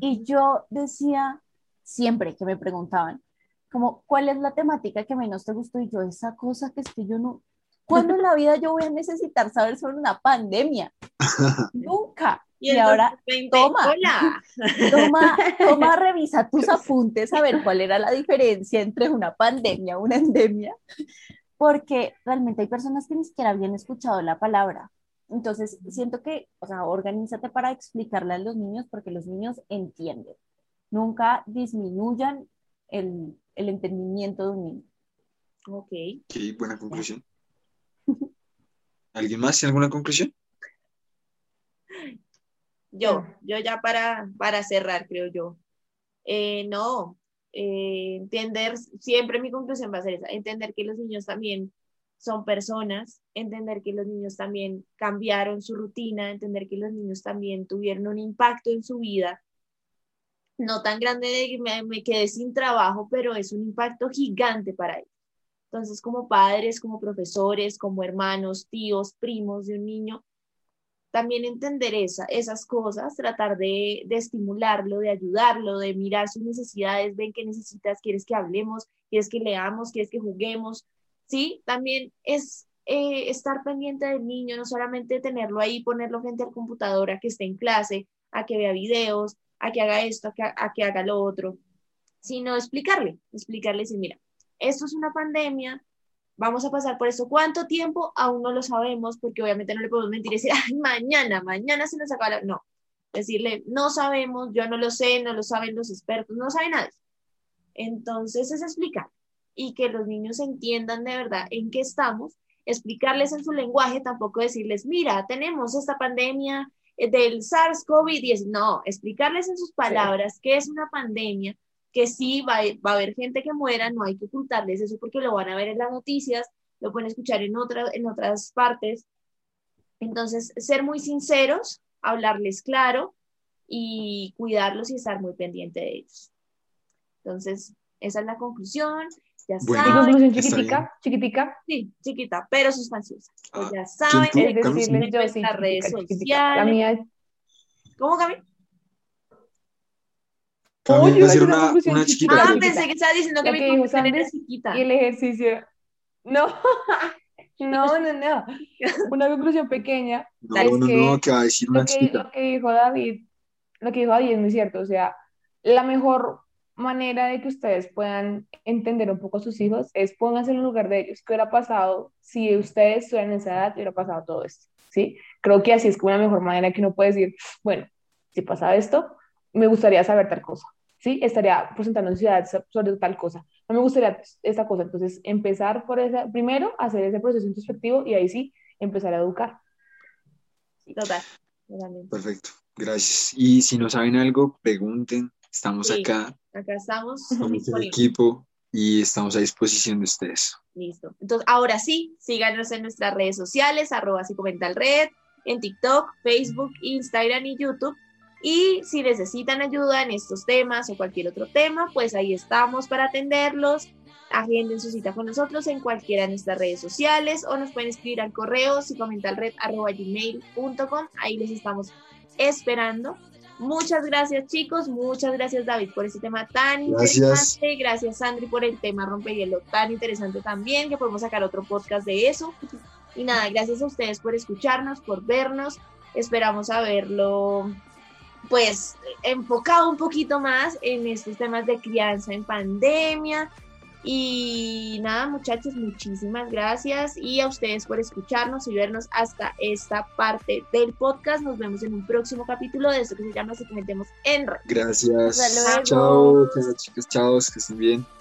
Y yo decía, siempre que me preguntaban, como, ¿cuál es la temática que menos te gustó? Y yo, esa cosa que es que yo no, ¿Cuándo en la vida yo voy a necesitar saber sobre una pandemia? Nunca. Y, ahora, toma, toma, toma, revisa tus apuntes a ver cuál era la diferencia entre una pandemia y una endemia, porque realmente hay personas que ni siquiera habían escuchado la palabra. Entonces, siento que, o sea, organízate para explicarle a los niños, porque los niños entienden. Nunca disminuyan el, el entendimiento de un niño. Ok. Qué buena conclusión. ¿Alguien más tiene alguna conclusión? Yo, yo ya para, para cerrar, creo yo. Eh, no, eh, entender, siempre mi conclusión va a ser esa, entender que los niños también son personas, entender que los niños también cambiaron su rutina, entender que los niños también tuvieron un impacto en su vida, no tan grande de que me, me quedé sin trabajo, pero es un impacto gigante para ellos. Entonces, como padres, como profesores, como hermanos, tíos, primos de un niño, también entender esa, esas cosas, tratar de, estimularlo, de ayudarlo, de mirar sus necesidades, ven qué necesitas, quieres que hablemos, quieres que leamos, quieres que juguemos, ¿sí? También es eh, estar pendiente del niño, no solamente tenerlo ahí, ponerlo frente al computador a que esté en clase, a que vea videos, a que haga esto, a que, a que haga lo otro, sino explicarle, explicarle si mira, esto es una pandemia, vamos a pasar por eso. ¿Cuánto tiempo? Aún no lo sabemos, porque obviamente no le podemos mentir y decir, Ay, mañana, mañana se nos acaba No, decirle, no sabemos, yo no lo sé, no lo saben los expertos, no saben nada. Entonces es explicar y que los niños entiendan de verdad en qué estamos, explicarles en su lenguaje, tampoco decirles, mira, tenemos esta pandemia eh, del SARS-CoV-10. No, explicarles en sus palabras qué es una pandemia, que sí va, va, a haber gente que muera, no hay que ocultarles eso porque lo van a ver en las noticias, lo pueden escuchar en, otra, en otras partes. Entonces, ser muy sinceros, hablarles claro y cuidarlos y estar muy pendiente de ellos. Entonces, esa es la conclusión. Ya bueno, saben. conclusión chiquitica? ¿Chiquitica? Sí, chiquita, pero sustanciosa. Pues Ah, ya saben, ¿quién Es decirles yo, en sí, nuestras redes. La sociales. mía ¿Cómo, Cami? A hacer una una, conclusión una chiquita. chiquita. Ah, pensé que estaba diciendo que Lo mi que conclusión era chiquita. y el ejercicio. No, no, no, no. Una conclusión pequeña. No, es no, que no, que va a decir una Lo que, chiquita. lo que dijo David, lo que dijo David es muy cierto. O sea, la mejor manera de que ustedes puedan entender un poco a sus hijos es pónganse en el lugar de ellos. ¿Qué hubiera pasado si ustedes estuvieran en esa edad? Hubiera pasado todo esto, ¿sí? Creo que así es como una mejor manera que uno puede decir, bueno, si pasa esto, me gustaría saber tal cosa, ¿sí? Estaría presentando ansiedad sobre tal cosa. No me gustaría esta cosa. Entonces, empezar por esa, primero, hacer ese proceso introspectivo y ahí sí, empezar a educar. Total. totalmente. Perfecto, gracias. Y si no saben algo, pregunten. Estamos Sí. acá, Acá estamos somos un disponibles. equipo y estamos a disposición de ustedes. Listo. Entonces, ahora sí, síganos en nuestras redes sociales, arroba si comenta el red, en TikTok, Facebook, Instagram y YouTube. Y si necesitan ayuda en estos temas o cualquier otro tema, pues ahí estamos para atenderlos. Agenden su cita con nosotros en cualquiera de nuestras redes sociales o nos pueden escribir al correo si comenta el red arroba gmail.com. Ahí les estamos esperando. Muchas gracias chicos, muchas gracias David por este tema tan Gracias. interesante, gracias Sandri por el tema rompehielo tan interesante también, que podemos sacar otro podcast de eso. Y nada, gracias a ustedes por escucharnos, por vernos, esperamos haberlo pues enfocado un poquito más en estos temas de crianza en pandemia. Y nada, muchachos, muchísimas gracias y a ustedes por escucharnos y vernos hasta esta parte del podcast. Nos vemos en un próximo capítulo de esto que se llama Se Cometemos en Red. Gracias. Chao, chao, chicos, chao, que estén bien.